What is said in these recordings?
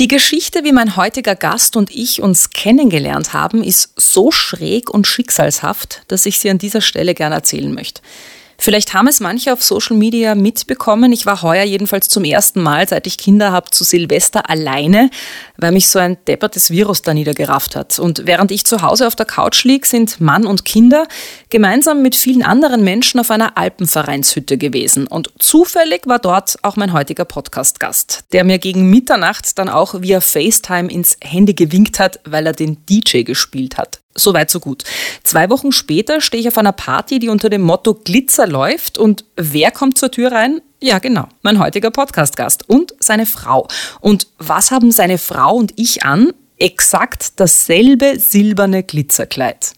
Die Geschichte, wie mein heutiger Gast und ich uns kennengelernt haben, ist so schräg und schicksalshaft, dass ich sie an dieser Stelle gerne erzählen möchte. Vielleicht haben es manche auf Social Media mitbekommen. Ich war heuer jedenfalls zum ersten Mal, seit ich Kinder habe, zu Silvester alleine, weil mich so ein deppertes Virus da niedergerafft hat. Und während ich zu Hause auf der Couch lieg, sind Mann und Kinder gemeinsam mit vielen anderen Menschen auf einer Alpenvereinshütte gewesen. Und zufällig war dort auch mein heutiger Podcast-Gast, der mir gegen Mitternacht dann auch via FaceTime ins Handy gewinkt hat, weil er den DJ gespielt hat. Soweit, so gut. Zwei Wochen später stehe ich auf einer Party, die unter dem Motto Glitzer läuft. Und wer kommt zur Tür rein? Ja, genau, mein heutiger Podcast-Gast und seine Frau. Und was haben seine Frau und ich an? Exakt dasselbe silberne Glitzerkleid.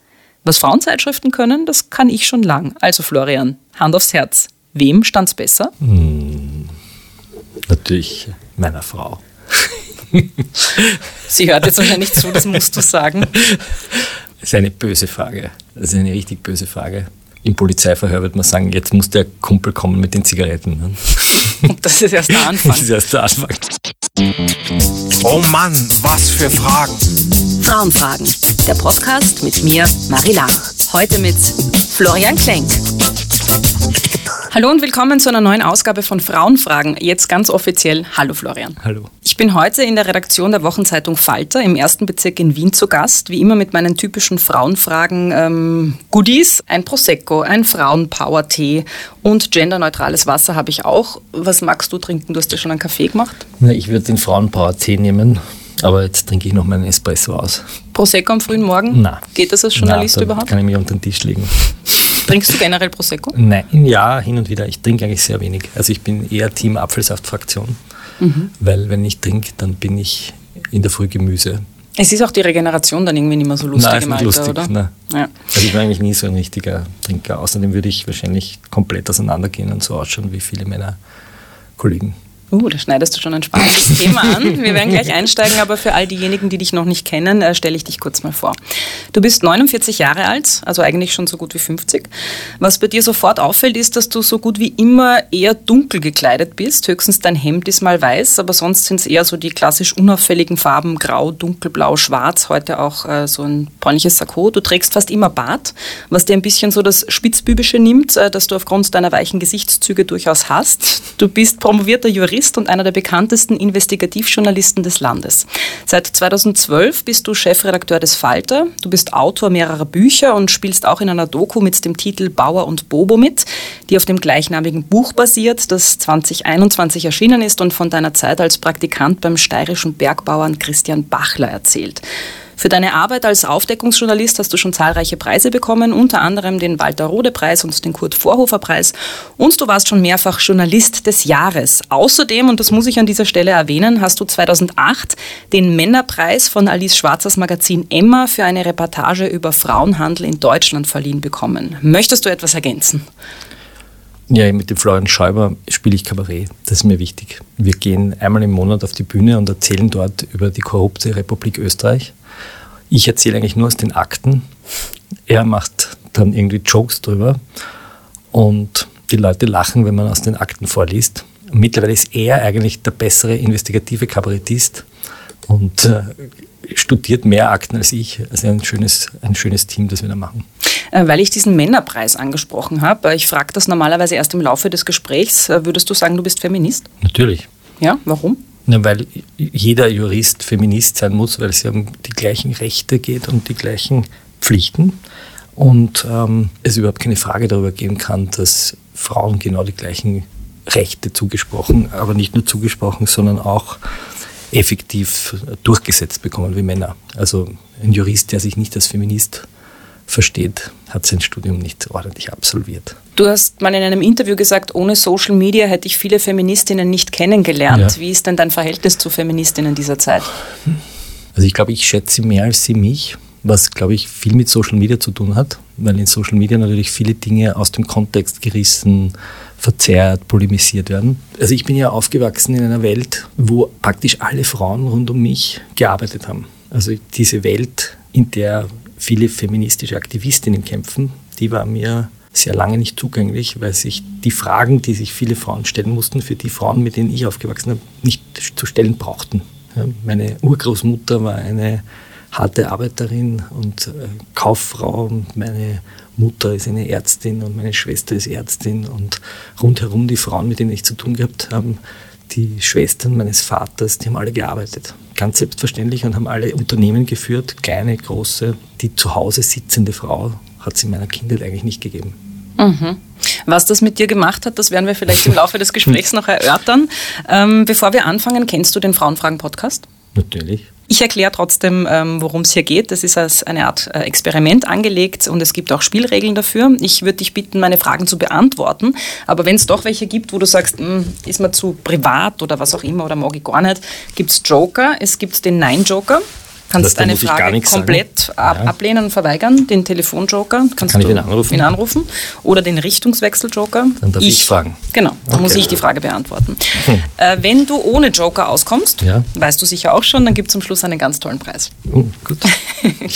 Was Frauenzeitschriften können, das kann ich schon lang. Also Florian, Hand aufs Herz. Wem stand's besser? Hm, natürlich meiner Frau. Sie hört jetzt wahrscheinlich zu, das musst du sagen. Das ist eine böse Frage. Das ist eine richtig böse Frage. Im Polizeiverhör wird man sagen, jetzt muss der Kumpel kommen mit den Zigaretten. Ne? Das ist erst der Anfang. Das ist erst der Anfang. Oh Mann, was für Fragen. Frauenfragen. Der Podcast mit mir, Marie Lach. Heute mit Florian Klenk. Hallo und willkommen zu einer neuen Ausgabe von Frauenfragen. Jetzt ganz offiziell. Hallo Florian. Hallo. Ich bin heute in der Redaktion der Wochenzeitung Falter im ersten Bezirk in Wien zu Gast. Wie immer mit meinen typischen Frauenfragen ähm, Goodies. Ein Prosecco, ein Frauenpower-Tee und genderneutrales Wasser habe ich auch. Was magst du trinken? Du hast ja schon einen Kaffee gemacht. Na, ich würde den Frauenpower-Tee nehmen. Aber jetzt trinke ich noch meinen Espresso aus. Prosecco am frühen Morgen? Nein. Geht das als Journalist Nein, überhaupt? kann ich mich unter den Tisch legen. Trinkst du generell Prosecco? Nein, ja, hin und wieder. Ich trinke eigentlich sehr wenig. Also ich bin eher Team Apfelsaftfraktion, mhm. weil wenn ich trinke, dann bin ich in der Früh Gemüse. Es ist auch die Regeneration dann irgendwie nicht mehr so lustig Nein, im Alter, lustig, oder? Nein. Ja. Also ich war eigentlich nie so ein richtiger Trinker. Außerdem würde ich wahrscheinlich komplett auseinandergehen und so ausschauen wie viele meiner Kollegen. Uh, da schneidest du schon ein spannendes Thema an. Wir werden gleich einsteigen, aber für all diejenigen, die dich noch nicht kennen, äh, stelle ich dich kurz mal vor. Du bist 49 Jahre alt, also eigentlich schon so gut wie 50. Was bei dir sofort auffällt, ist, dass du so gut wie immer eher dunkel gekleidet bist. Höchstens dein Hemd ist mal weiß, aber sonst sind es eher so die klassisch unauffälligen Farben grau, dunkelblau, schwarz. Heute auch äh, so ein bräunliches Sakko. Du trägst fast immer Bart, was dir ein bisschen so das Spitzbübische nimmt, äh, das du aufgrund deiner weichen Gesichtszüge durchaus hast. Du bist promovierter Jurist Jurist und einer der bekanntesten Investigativjournalisten des Landes. Seit 2012 bist du Chefredakteur des Falter. Du bist Autor mehrerer Bücher und spielst auch in einer Doku mit dem Titel Bauer und Bobo mit, die auf dem gleichnamigen Buch basiert, das 2021 erschienen ist und von deiner Zeit als Praktikant beim steirischen Bergbauern Christian Bachler erzählt. Für deine Arbeit als Aufdeckungsjournalist hast du schon zahlreiche Preise bekommen, unter anderem den Walter-Rode-Preis und den Kurt-Vorhofer-Preis. Und du warst schon mehrfach Journalist des Jahres. Außerdem, und das muss ich an dieser Stelle erwähnen, hast du 2008 den Männerpreis von Alice Schwarzers Magazin Emma für eine Reportage über Frauenhandel in Deutschland verliehen bekommen. Möchtest du etwas ergänzen? Ja, mit dem Florian Schäuber spiele ich Kabarett. Das ist mir wichtig. Wir gehen einmal im Monat auf die Bühne und erzählen dort über die korrupte Republik Österreich. Ich erzähle eigentlich nur aus den Akten. Er macht dann irgendwie Jokes drüber und die Leute lachen, wenn man aus den Akten vorliest. Mittlerweile ist er eigentlich der bessere investigative Kabarettist und äh, studiert mehr Akten als ich. Also ein schönes, ein schönes Team, das wir da machen. Äh, weil ich diesen Männerpreis angesprochen habe, ich frage das normalerweise erst im Laufe des Gesprächs, äh, würdest du sagen, du bist Feminist? Natürlich. Ja, warum? Ja, weil jeder Jurist Feminist sein muss, weil es ja um die gleichen Rechte geht und die gleichen Pflichten. Und ähm, es überhaupt keine Frage darüber geben kann, dass Frauen genau die gleichen Rechte zugesprochen, aber nicht nur zugesprochen, sondern auch effektiv durchgesetzt bekommen wie Männer. Also ein Jurist, der sich nicht als Feminist versteht, hat sein Studium nicht ordentlich absolviert. Du hast mal in einem Interview gesagt, ohne Social Media hätte ich viele Feministinnen nicht kennengelernt. Ja. Wie ist denn dein Verhältnis zu Feministinnen dieser Zeit? Also ich glaube, ich schätze sie mehr als sie mich, was, glaube ich, viel mit Social Media zu tun hat, weil in Social Media natürlich viele Dinge aus dem Kontext gerissen, verzerrt, polemisiert werden. Also ich bin ja aufgewachsen in einer Welt, wo praktisch alle Frauen rund um mich gearbeitet haben. Also diese Welt, in der viele feministische Aktivistinnen kämpfen, die war mir sehr lange nicht zugänglich, weil sich die Fragen, die sich viele Frauen stellen mussten, für die Frauen, mit denen ich aufgewachsen bin, nicht zu stellen brauchten. Meine Urgroßmutter war eine harte Arbeiterin und äh, Kauffrau und meine Mutter ist eine Ärztin und meine Schwester ist Ärztin und rundherum die Frauen, mit denen ich zu tun gehabt habe, die Schwestern meines Vaters, die haben alle gearbeitet. Ganz selbstverständlich und haben alle Unternehmen geführt, kleine, große. Die zu Hause sitzende Frau hat es in meiner Kindheit eigentlich nicht gegeben. Mhm. Was das mit dir gemacht hat, das werden wir vielleicht im Laufe des Gesprächs noch erörtern. Ähm, bevor wir anfangen, kennst du den Frauenfragen-Podcast? Natürlich. Ich erkläre trotzdem, ähm, worum es hier geht. Das ist als eine Art äh, Experiment angelegt und es gibt auch Spielregeln dafür. Ich würde dich bitten, meine Fragen zu beantworten. Aber wenn es doch welche gibt, wo du sagst, hm, ist mir zu privat oder was auch immer oder mag ich gar nicht, gibt es Joker. Es gibt den Nein-Joker kannst eine Frage komplett ab, ja. ablehnen und verweigern, den Telefonjoker kannst Kann du ihn anrufen? ihn anrufen oder den Richtungswechseljoker. Dann darf ich, ich fragen. Genau, dann okay. muss ich die Frage beantworten. Hm. Äh, wenn du ohne Joker auskommst, ja. weißt du sicher auch schon, dann gibt es zum Schluss einen ganz tollen Preis. Oh, gut.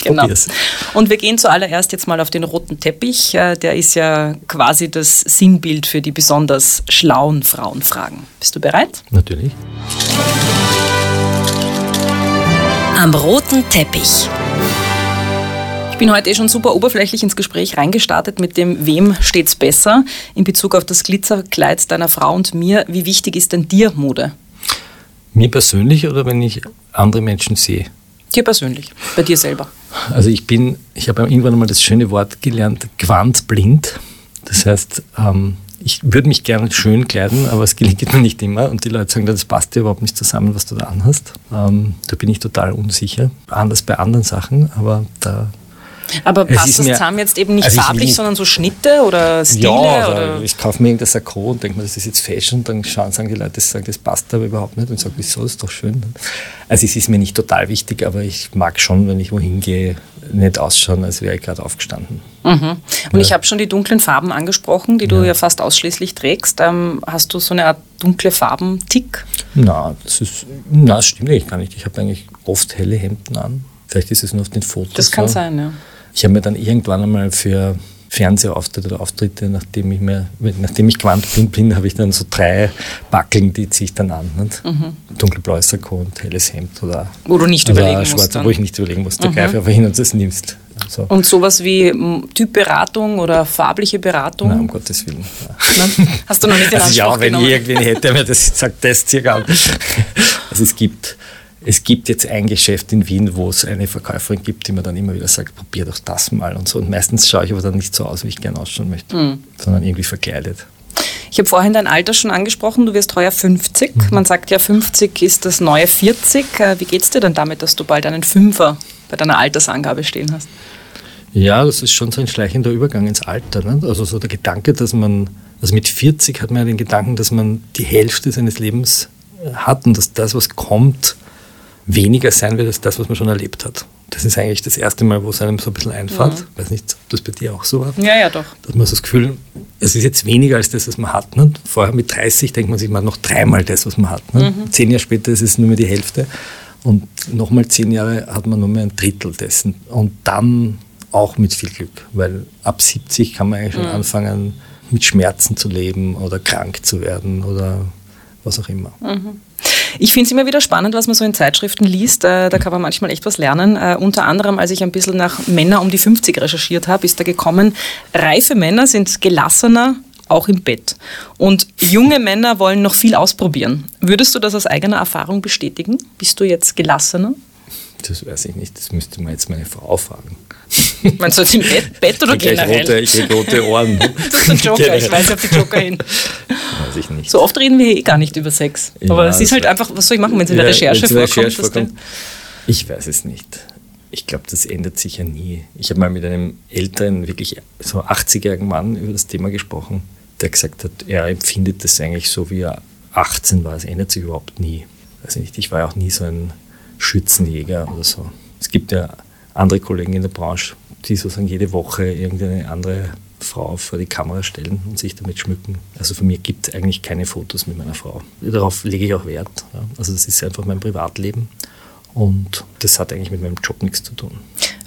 Genau. Probier's. Und wir gehen zuallererst jetzt mal auf den roten Teppich. Äh, der ist ja quasi das Sinnbild für die besonders schlauen Frauenfragen. Bist du bereit? Natürlich am roten Teppich. Ich bin heute eh schon super oberflächlich ins Gespräch reingestartet mit dem Wem steht's besser in Bezug auf das Glitzerkleid deiner Frau und mir. Wie wichtig ist denn dir Mode? Mir persönlich oder wenn ich andere Menschen sehe? Dir persönlich, bei dir selber. Also ich bin, ich habe irgendwann einmal das schöne Wort gelernt, quantblind. Das heißt, ähm, ich würde mich gerne schön kleiden, aber es gelingt mir nicht immer. Und die Leute sagen, das passt dir überhaupt nicht zusammen, was du da anhast. Ähm, da bin ich total unsicher. Anders bei anderen Sachen, aber da aber passt das zusammen jetzt eben nicht also farblich, sondern so Schnitte oder Stile? Ja, oder? ich kaufe mir irgendein Sakko und denke mir, das ist jetzt Fashion. Dann schauen, sagen die Leute, das, sagen, das passt aber überhaupt nicht. Und ich sage, wieso, das ist doch schön. Also es ist mir nicht total wichtig, aber ich mag schon, wenn ich wohin gehe, nicht ausschauen, als wäre ich gerade aufgestanden. Mhm. Und ja. ich habe schon die dunklen Farben angesprochen, die du ja, ja fast ausschließlich trägst. Ähm, hast du so eine Art dunkle Farben-Tick? Na, das ist, na, das stimmt eigentlich gar nicht. Ich habe eigentlich oft helle Hemden an. Vielleicht ist es nur auf den Fotos. Das kann so. sein, ja. Ich habe mir dann irgendwann einmal für Fernsehauftritte oder Auftritte, nachdem ich, mir, nachdem ich quantblind bin, habe ich dann so drei Backeln, die ziehe ich dann an. Mhm. Dunkelblaues Sakko und helles Hemd oder Wo du nicht überlegen musst. Wo ich nicht überlegen muss. Da mhm. greif einfach hin und das nimmst. So. Und sowas wie Typberatung oder farbliche Beratung? Nein, um Gottes Willen. Hast du noch nicht den also Anspruch Ja, wenn ich irgendwen hätte, der mir das sagt, das circa an. Also es gibt es gibt jetzt ein Geschäft in Wien, wo es eine Verkäuferin gibt, die mir dann immer wieder sagt, probier doch das mal und so. Und meistens schaue ich aber dann nicht so aus, wie ich gerne ausschauen möchte, mhm. sondern irgendwie verkleidet. Ich habe vorhin dein Alter schon angesprochen, du wirst heuer 50. Mhm. Man sagt ja, 50 ist das neue 40. Äh, wie geht es dir denn damit, dass du bald einen Fünfer bei deiner Altersangabe stehen hast? Ja, das ist schon so ein schleichender Übergang ins Alter. Ne? Also so der Gedanke, dass man, also mit 40 hat man ja den Gedanken, dass man die Hälfte seines Lebens hat und dass das, was kommt, weniger sein wird als das, was man schon erlebt hat. Das ist eigentlich das erste Mal, wo es einem so ein bisschen einfällt. Ich mhm. weiß nicht, ob das bei dir auch so war. Ja, ja, doch. Dass man so das Gefühl, es ist jetzt weniger als das, was man hat. Ne? Vorher mit 30 denkt man sich mal noch dreimal das, was man hat. Ne? Mhm. Zehn Jahre später ist es nur mehr die Hälfte. Und nochmal zehn Jahre hat man nur mehr ein Drittel dessen. Und dann auch mit viel Glück, weil ab 70 kann man eigentlich schon mhm. anfangen, mit Schmerzen zu leben oder krank zu werden oder was auch immer. Mhm. Ich finde es immer wieder spannend, was man so in Zeitschriften liest. Äh, da kann man manchmal echt was lernen. Äh, unter anderem, als ich ein bisschen nach Männer um die 50 recherchiert habe, ist da gekommen, reife Männer sind gelassener, auch im Bett. Und junge Männer wollen noch viel ausprobieren. Würdest du das aus eigener Erfahrung bestätigen? Bist du jetzt gelassener? Das weiß ich nicht. Das müsste man jetzt meine Frau fragen. Meinst du jetzt im Bett, Bett oder generell? Rote, ich krieg rote Ohren. das ist der Joker, ich weiß auf die Joker hin. Weiß ich nicht. So oft reden wir hier eh gar nicht über Sex. Ja, Aber es ist halt einfach, was soll ich machen, wenn es in der Recherche, vorkommt, Recherche vorkommt? Ich weiß es nicht. Ich glaube, das ändert sich ja nie. Ich habe mal mit einem älteren, wirklich so 80-jährigen Mann über das Thema gesprochen, der gesagt hat, er empfindet das eigentlich so, wie er 18 war. Es ändert sich überhaupt nie. Weiß nicht, ich war ja auch nie so ein Schützenjäger oder so. Es gibt ja andere Kollegen in der Branche, die sozusagen jede Woche irgendeine andere Frau vor die Kamera stellen und sich damit schmücken. Also von mir gibt es eigentlich keine Fotos mit meiner Frau. Darauf lege ich auch Wert. Ja. Also das ist einfach mein Privatleben und das hat eigentlich mit meinem Job nichts zu tun.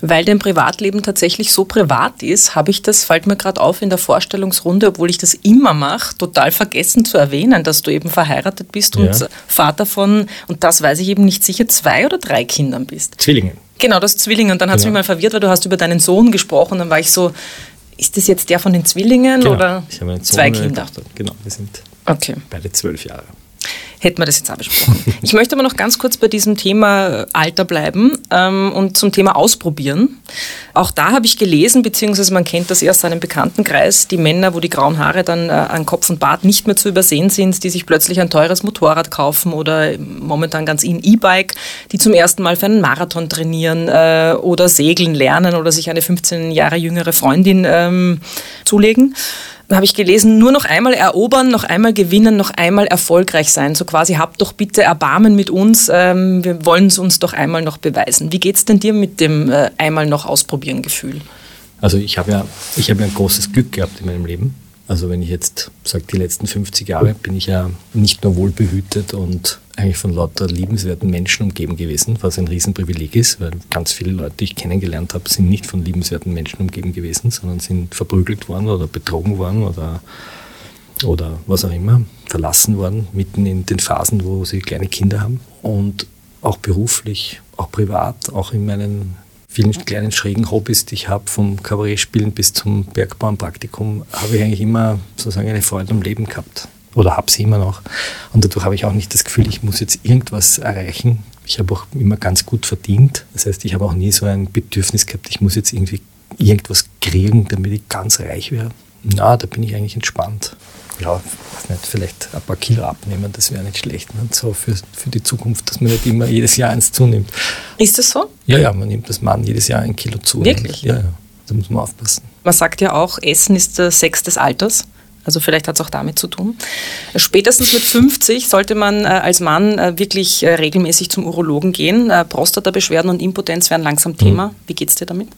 Weil dein Privatleben tatsächlich so privat ist, habe ich das, fällt mir gerade auf in der Vorstellungsrunde, obwohl ich das immer mache, total vergessen zu erwähnen, dass du eben verheiratet bist und Ja. Vater von, und das weiß ich eben nicht sicher, zwei oder drei Kindern bist. Zwillinge. Genau, das Zwillinge. Und dann hat es Genau. mich mal verwirrt, weil du hast über deinen Sohn gesprochen. Dann war ich so, ist das jetzt der von den Zwillingen oder Genau. Ich habe einen Sohn zwei Kinder? Tochter. Genau, wir sind Okay. beide zwölf Jahre. Hätten wir das jetzt auch besprochen. Ich möchte aber noch ganz kurz bei diesem Thema äh, Alter bleiben ähm, und zum Thema Ausprobieren. Auch da habe ich gelesen, beziehungsweise man kennt das erst aus seinem Bekanntenkreis, die Männer, wo die grauen Haare dann äh, an Kopf und Bart nicht mehr zu übersehen sind, die sich plötzlich ein teures Motorrad kaufen oder momentan ganz in E-Bike, die zum ersten Mal für einen Marathon trainieren äh, oder segeln lernen oder sich eine 15 Jahre jüngere Freundin ähm, zulegen. Habe ich gelesen, nur noch einmal erobern, noch einmal gewinnen, noch einmal erfolgreich sein. So quasi, habt doch bitte Erbarmen mit uns, ähm, wir wollen es uns doch einmal noch beweisen. Wie geht es denn dir mit dem äh, einmal noch ausprobieren Gefühl? Also ich habe ja, ich habe ja ein großes Glück gehabt in meinem Leben. Also wenn ich jetzt sage, die letzten 50 Jahre bin ich ja nicht nur wohlbehütet und eigentlich von lauter liebenswerten Menschen umgeben gewesen, was ein Riesenprivileg ist, weil ganz viele Leute, die ich kennengelernt habe, sind nicht von liebenswerten Menschen umgeben gewesen, sondern sind verprügelt worden oder betrogen worden oder, oder was auch immer, verlassen worden, mitten in den Phasen, wo sie kleine Kinder haben. Und auch beruflich, auch privat, auch in meinen vielen kleinen schrägen Hobbys, die ich habe, vom Kabarettspielen bis zum Bergbauernpraktikum, habe ich eigentlich immer sozusagen eine Freude am Leben gehabt. Oder habe sie immer noch. Und dadurch habe ich auch nicht das Gefühl, ich muss jetzt irgendwas erreichen. Ich habe auch immer ganz gut verdient. Das heißt, ich habe auch nie so ein Bedürfnis gehabt, ich muss jetzt irgendwie irgendwas kriegen, damit ich ganz reich wäre. Na, da bin ich eigentlich entspannt. Ja, weiß nicht, vielleicht ein paar Kilo abnehmen, das wäre nicht schlecht. Ne? So für, für die Zukunft, dass man nicht immer jedes Jahr eins zunimmt. Ist das so? Ja, ja, man nimmt das Mann jedes Jahr ein Kilo zu. Wirklich? Ja, ja. Da muss man aufpassen. Man sagt ja auch, Essen ist der Sex des Alters. Also vielleicht hat es auch damit zu tun. Spätestens mit 50 sollte man äh, als Mann äh, wirklich äh, regelmäßig zum Urologen gehen. Äh, Prostatabeschwerden und Impotenz werden langsam Thema. Wie geht's dir damit?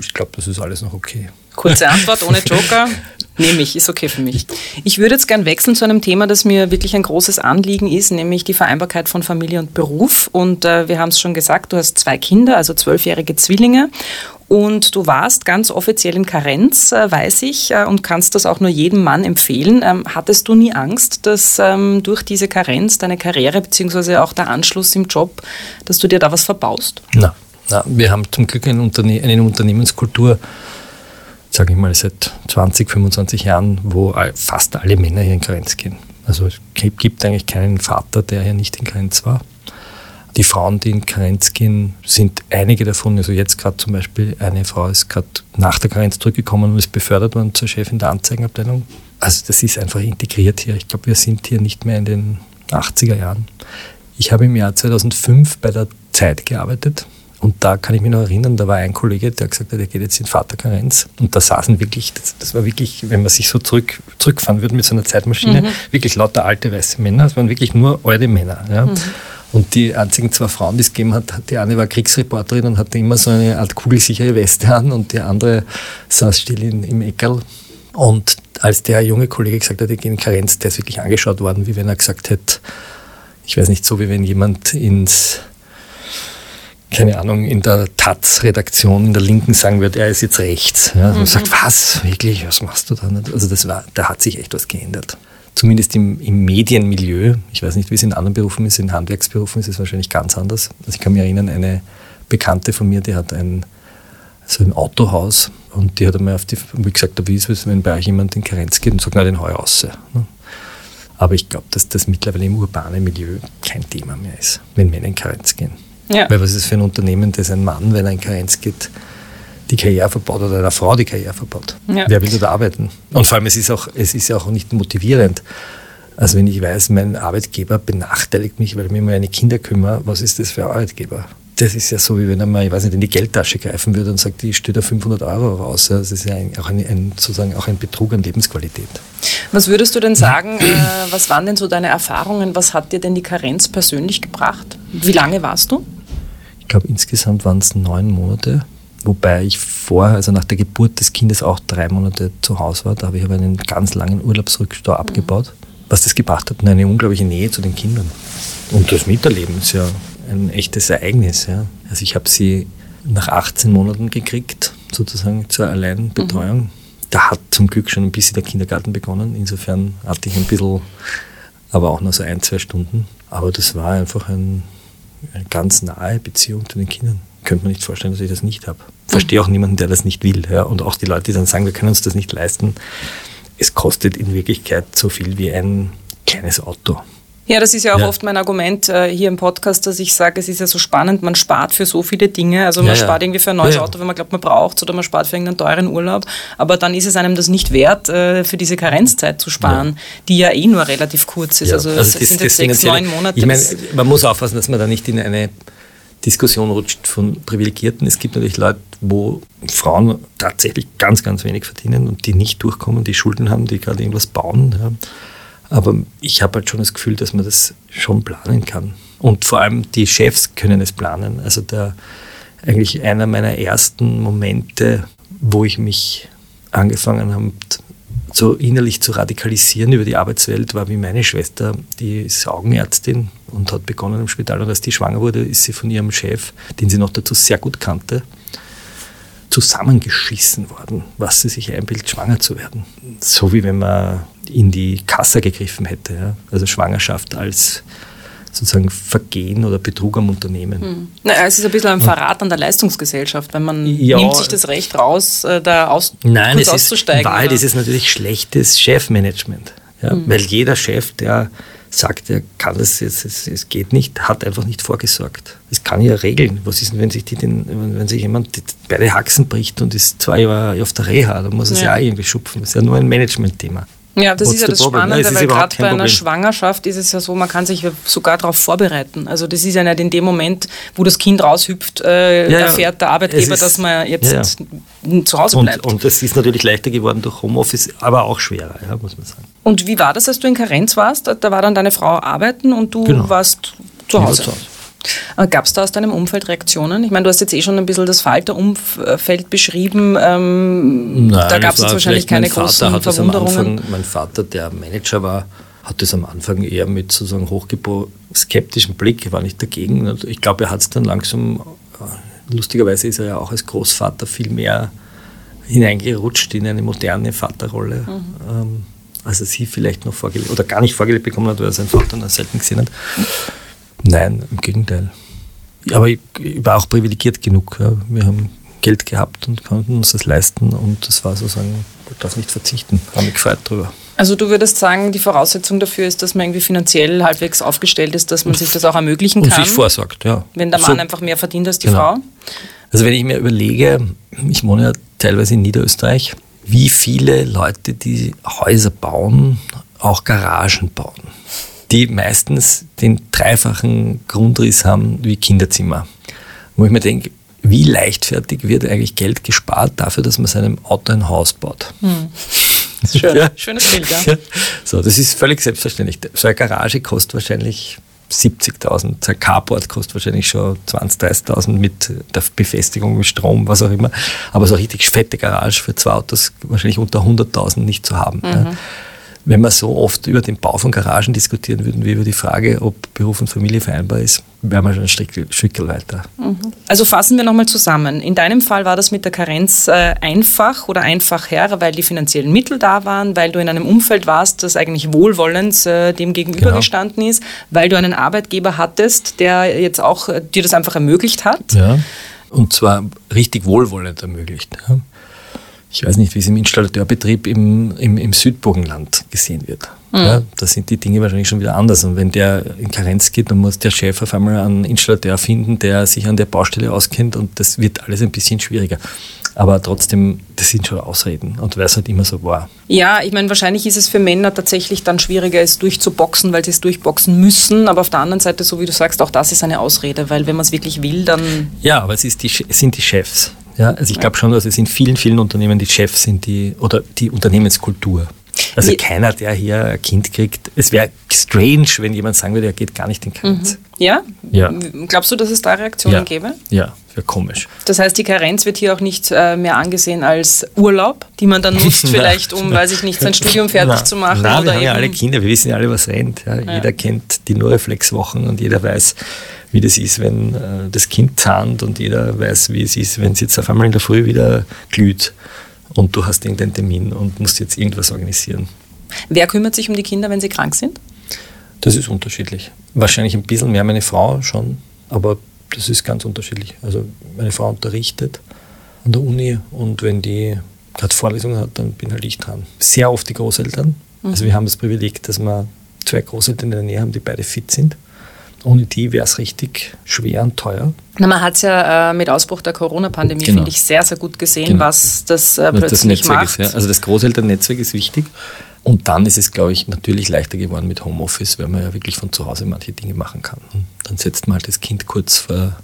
Ich glaube, das ist alles noch okay. Kurze Antwort ohne Joker. Nehme ich, ist okay für mich. Ich würde jetzt gern wechseln zu einem Thema, das mir wirklich ein großes Anliegen ist, nämlich die Vereinbarkeit von Familie und Beruf. Und äh, wir haben es schon gesagt, du hast zwei Kinder, also zwölfjährige Zwillinge. Und du warst ganz offiziell in Karenz, äh, weiß ich, äh, und kannst das auch nur jedem Mann empfehlen. Ähm, hattest du nie Angst, dass ähm, durch diese Karenz deine Karriere bzw. auch der Anschluss im Job, dass du dir da was verbaust? Na, na, wir haben zum Glück eine, Unterne eine Unternehmenskultur, sage ich mal, seit 20, 25 Jahren, wo fast alle Männer hier in Karenz gehen. Also es gibt eigentlich keinen Vater, der hier nicht in Karenz war. Die Frauen, die in Karenz gehen, sind einige davon, also jetzt gerade zum Beispiel, eine Frau ist gerade nach der Karenz zurückgekommen und ist befördert worden zur Chefin der Anzeigenabteilung. Also das ist einfach integriert hier. Ich glaube, wir sind hier nicht mehr in den 80er Jahren. Ich habe im Jahr 2005 bei der Zeit gearbeitet und da kann ich mich noch erinnern, da war ein Kollege, der gesagt hat, er geht jetzt in Vaterkarenz und da saßen wirklich, das, das war wirklich, wenn man sich so zurück, zurückfahren würde mit so einer Zeitmaschine, wirklich lauter alte weiße Männer, es waren wirklich nur alte Männer. Ja. Und die einzigen zwei Frauen, die es gegeben hat, die eine war Kriegsreporterin und hatte immer so eine Art kugelsichere Weste an und die andere saß still in, im Eckerl. Und als der junge Kollege gesagt hat, ich gehe in Karenz, der ist wirklich angeschaut worden, wie wenn er gesagt hätte, ich weiß nicht, so wie wenn jemand ins, keine Ahnung, in der Taz-Redaktion in der Linken sagen würde, er ist jetzt rechts. Ja, und sagt, was, wirklich, was machst du da? Also das war, da hat sich echt was geändert. Zumindest im, im Medienmilieu. Ich weiß nicht, wie es in anderen Berufen ist. In Handwerksberufen ist es wahrscheinlich ganz anders. Also ich kann mich erinnern, eine Bekannte von mir, die hat ein, so ein Autohaus und die hat einmal auf die, wie gesagt, wie ist es, wenn bei euch jemand in Karenz geht und sagt, na, den hau ich raus. Ne? Aber ich glaube, dass das mittlerweile im urbanen Milieu kein Thema mehr ist, wenn Männer in Karenz gehen. Ja. Weil was ist es für ein Unternehmen, das ein Mann, wenn er in Karenz geht, die Karriere verbaut oder einer Frau die Karriere verbaut? Ja. Wer will dort arbeiten? Und vor allem, es ist, auch, es ist ja auch nicht motivierend. Also wenn ich weiß, mein Arbeitgeber benachteiligt mich, weil ich mich um meine Kinder kümmere, was ist das für ein Arbeitgeber? Das ist ja so, wie wenn er mal, ich weiß nicht, in die Geldtasche greifen würde und sagt, ich stehe da 500 Euro raus. Ja, Das ist ja auch ein, ein, sozusagen auch ein Betrug an Lebensqualität. Was würdest du denn sagen, äh, was waren denn so deine Erfahrungen? Was hat dir denn die Karenz persönlich gebracht? Wie lange warst du? Ich glaube, insgesamt waren es neun Monate, wobei ich vorher, also nach der Geburt des Kindes, auch drei Monate zu Hause war. Da habe ich aber einen ganz langen Urlaubsrückstau abgebaut. Was das gebracht hat, eine unglaubliche Nähe zu den Kindern. Und das Miterleben ist ja ein echtes Ereignis. Ja. Also ich habe sie nach 18 Monaten gekriegt, sozusagen zur Alleinbetreuung. Mhm. Da hat zum Glück schon ein bisschen der Kindergarten begonnen. Insofern hatte ich ein bisschen, aber auch nur so ein, zwei Stunden. Aber das war einfach ein, eine ganz nahe Beziehung zu den Kindern. Könnte man nicht vorstellen, dass ich das nicht habe. Verstehe auch niemanden, der das nicht will. Ja. Und auch die Leute, die dann sagen, wir können uns das nicht leisten. Es kostet in Wirklichkeit so viel wie ein kleines Auto. Ja, das ist ja auch ja. oft mein Argument äh, hier im Podcast, dass ich sage, es ist ja so spannend, man spart für so viele Dinge. Also man ja, spart irgendwie für ein neues Auto, wenn man glaubt, man braucht es, oder man spart für irgendeinen teuren Urlaub. Aber dann ist es einem das nicht wert, äh, für diese Karenzzeit zu sparen, die ja eh nur relativ kurz ist. Also, also es sind jetzt sechs, neun Monate. Ich meine, man muss aufpassen, dass man da nicht in eine Diskussion rutscht von Privilegierten. Es gibt natürlich Leute, wo Frauen tatsächlich ganz, ganz wenig verdienen und die nicht durchkommen, die Schulden haben, die gerade irgendwas bauen. Ja. Aber ich habe halt schon das Gefühl, dass man das schon planen kann. Und vor allem die Chefs können es planen. Also der, eigentlich einer meiner ersten Momente, wo ich mich angefangen habe, so innerlich zu radikalisieren über die Arbeitswelt, war wie meine Schwester, die ist Augenärztin und hat begonnen im Spital. Und als die schwanger wurde, ist sie von ihrem Chef, den sie noch dazu sehr gut kannte, zusammengeschissen worden, was sie sich einbildet, schwanger zu werden. So wie wenn man in die Kasse gegriffen hätte. Ja? Also Schwangerschaft als sozusagen Vergehen oder Betrug am Unternehmen. Hm. Na, es ist ein bisschen ein Verrat an der Leistungsgesellschaft, wenn man ja, nimmt sich das Recht raus, äh, da aus, nein, es auszusteigen. Ist, in Wahrheit ist natürlich schlechtes Chefmanagement. Ja? Hm. Weil jeder Chef, der sagt, er kann das, es, es, es, geht nicht, hat einfach nicht vorgesorgt. Es kann ja regeln. Was ist denn, wenn sich, die den, wenn sich jemand die, beide Haxen bricht und ist zwei Jahre auf der Reha, dann muss es ja, ja auch irgendwie schupfen. Das ist ja nur ein Managementthema. Ja, das What's ist ja das problem? Spannende, weil gerade bei einer Schwangerschaft ist es ja so, man kann sich sogar darauf vorbereiten. Also das ist ja nicht in dem Moment, wo das Kind raushüpft, äh, ja, erfährt der Arbeitgeber, ist, dass man jetzt ja, zu Hause bleibt. Und, und das ist natürlich leichter geworden durch Homeoffice, aber auch schwerer, ja, muss man sagen. Und wie war das, als du in Karenz warst? Da war dann deine Frau arbeiten und du genau. warst zu Hause. Zu Hause. Äh, Gab es da aus deinem Umfeld Reaktionen? Ich meine, du hast jetzt eh schon ein bisschen das Falterumfeld beschrieben. Ähm, Nein, da gab es jetzt wahrscheinlich keine großen hat Verwunderungen. Anfang, mein Vater, der Manager war, hat das am Anfang eher mit sozusagen hochskeptischem Blick, war nicht dagegen. Ich glaube, er hat es dann langsam, äh, lustigerweise ist er ja auch als Großvater viel mehr hineingerutscht in eine moderne Vaterrolle. Mhm. Ähm, als er sie vielleicht noch vorgelebt oder gar nicht vorgelebt bekommen hat, weil er seinen Vater noch selten gesehen hat. Nein, im Gegenteil. Aber ich, ich war auch privilegiert genug. Ja. Wir haben Geld gehabt und konnten uns das leisten und das war sozusagen, ich darf nicht verzichten, habe mich gefreut darüber. Also du würdest sagen, die Voraussetzung dafür ist, dass man irgendwie finanziell halbwegs aufgestellt ist, dass man sich das auch ermöglichen kann. Und sich vorsorgt, ja. Wenn der Mann so, einfach mehr verdient als die genau. Frau. Also wenn ich mir überlege, ich wohne ja teilweise in Niederösterreich, wie viele Leute, die Häuser bauen, auch Garagen bauen die meistens den dreifachen Grundriss haben wie Kinderzimmer. Wo ich mir denke, wie leichtfertig wird eigentlich Geld gespart dafür, dass man seinem Auto ein Haus baut? Hm. Schön, ja. Schönes Bild, ja. So, das ist völlig selbstverständlich. So eine Garage kostet wahrscheinlich 70.000, so ein Carport kostet wahrscheinlich schon 20.000, 30.000 mit der Befestigung, mit Strom, was auch immer. Aber so eine richtig fette Garage für zwei Autos wahrscheinlich unter 100.000 nicht zu haben. Mhm. Ja wenn wir so oft über den Bau von Garagen diskutieren würden, wie über die Frage, ob Beruf und Familie vereinbar ist, wären wir schon ein Stück, Stück weiter. Mhm. Also fassen wir nochmal zusammen. In deinem Fall war das mit der Karenz äh, einfach oder einfach her, weil die finanziellen Mittel da waren, weil du in einem Umfeld warst, das eigentlich wohlwollend äh, dem gegenübergestanden genau. ist, weil du einen Arbeitgeber hattest, der jetzt auch äh, dir das einfach ermöglicht hat. Ja, und zwar richtig wohlwollend ermöglicht. Ja ich weiß nicht, wie es im Installateurbetrieb im, im, im Südburgenland gesehen wird. Mhm. Ja, da sind die Dinge wahrscheinlich schon wieder anders. Und wenn der in Karenz geht, dann muss der Chef auf einmal einen Installateur finden, der sich an der Baustelle auskennt und das wird alles ein bisschen schwieriger. Aber trotzdem, das sind schon Ausreden und weil es halt immer so war. Ja, ich meine, wahrscheinlich ist es für Männer tatsächlich dann schwieriger, es durchzuboxen, weil sie es durchboxen müssen. Aber auf der anderen Seite, so wie du sagst, auch das ist eine Ausrede, weil wenn man es wirklich will, dann. Ja, aber es, ist die, es sind die Chefs. Ja, also ich glaube schon, dass es in vielen, vielen Unternehmen die Chefs sind, die oder die Unternehmenskultur. Also Wie- keiner, der hier ein Kind kriegt. Es wäre strange, wenn jemand sagen würde, er geht gar nicht in Karenz. Ja? Ja. Glaubst du, dass es da Reaktionen Ja. gäbe? Ja, wäre komisch. Das heißt, die Karenz wird hier auch nicht äh, mehr angesehen als Urlaub, die man dann nutzt, vielleicht um, weiß ich nicht, sein Studium fertig Na, zu machen. Na, wir haben ja alle Kinder, wir wissen ja alle, was rennt. Ja. Jeder kennt die Noreflex-Wochen und jeder weiß, wie das ist, wenn äh, das Kind zahnt und jeder weiß, wie es ist, wenn es jetzt auf einmal in der Früh wieder glüht und du hast irgendeinen Termin und musst jetzt irgendwas organisieren. Wer kümmert sich um die Kinder, wenn sie krank sind? Das ist unterschiedlich. Wahrscheinlich ein bisschen mehr meine Frau schon, aber das ist ganz unterschiedlich. Also meine Frau unterrichtet an der Uni und wenn die gerade Vorlesungen hat, dann bin halt ich dran. Sehr oft die Großeltern. Also wir haben das Privileg, dass wir zwei Großeltern in der Nähe haben, die beide fit sind. Ohne die wäre es richtig schwer und teuer. Na, man hat es ja äh, mit Ausbruch der Corona-Pandemie, Genau. finde ich, sehr, sehr gut gesehen, Genau. was das äh, plötzlich das Netzwerk macht. ist. Ja. Also das Großelternnetzwerk ist wichtig. Und dann ist es, glaube ich, natürlich leichter geworden mit Homeoffice, weil man ja wirklich von zu Hause manche Dinge machen kann. Dann setzt man halt das Kind kurz vor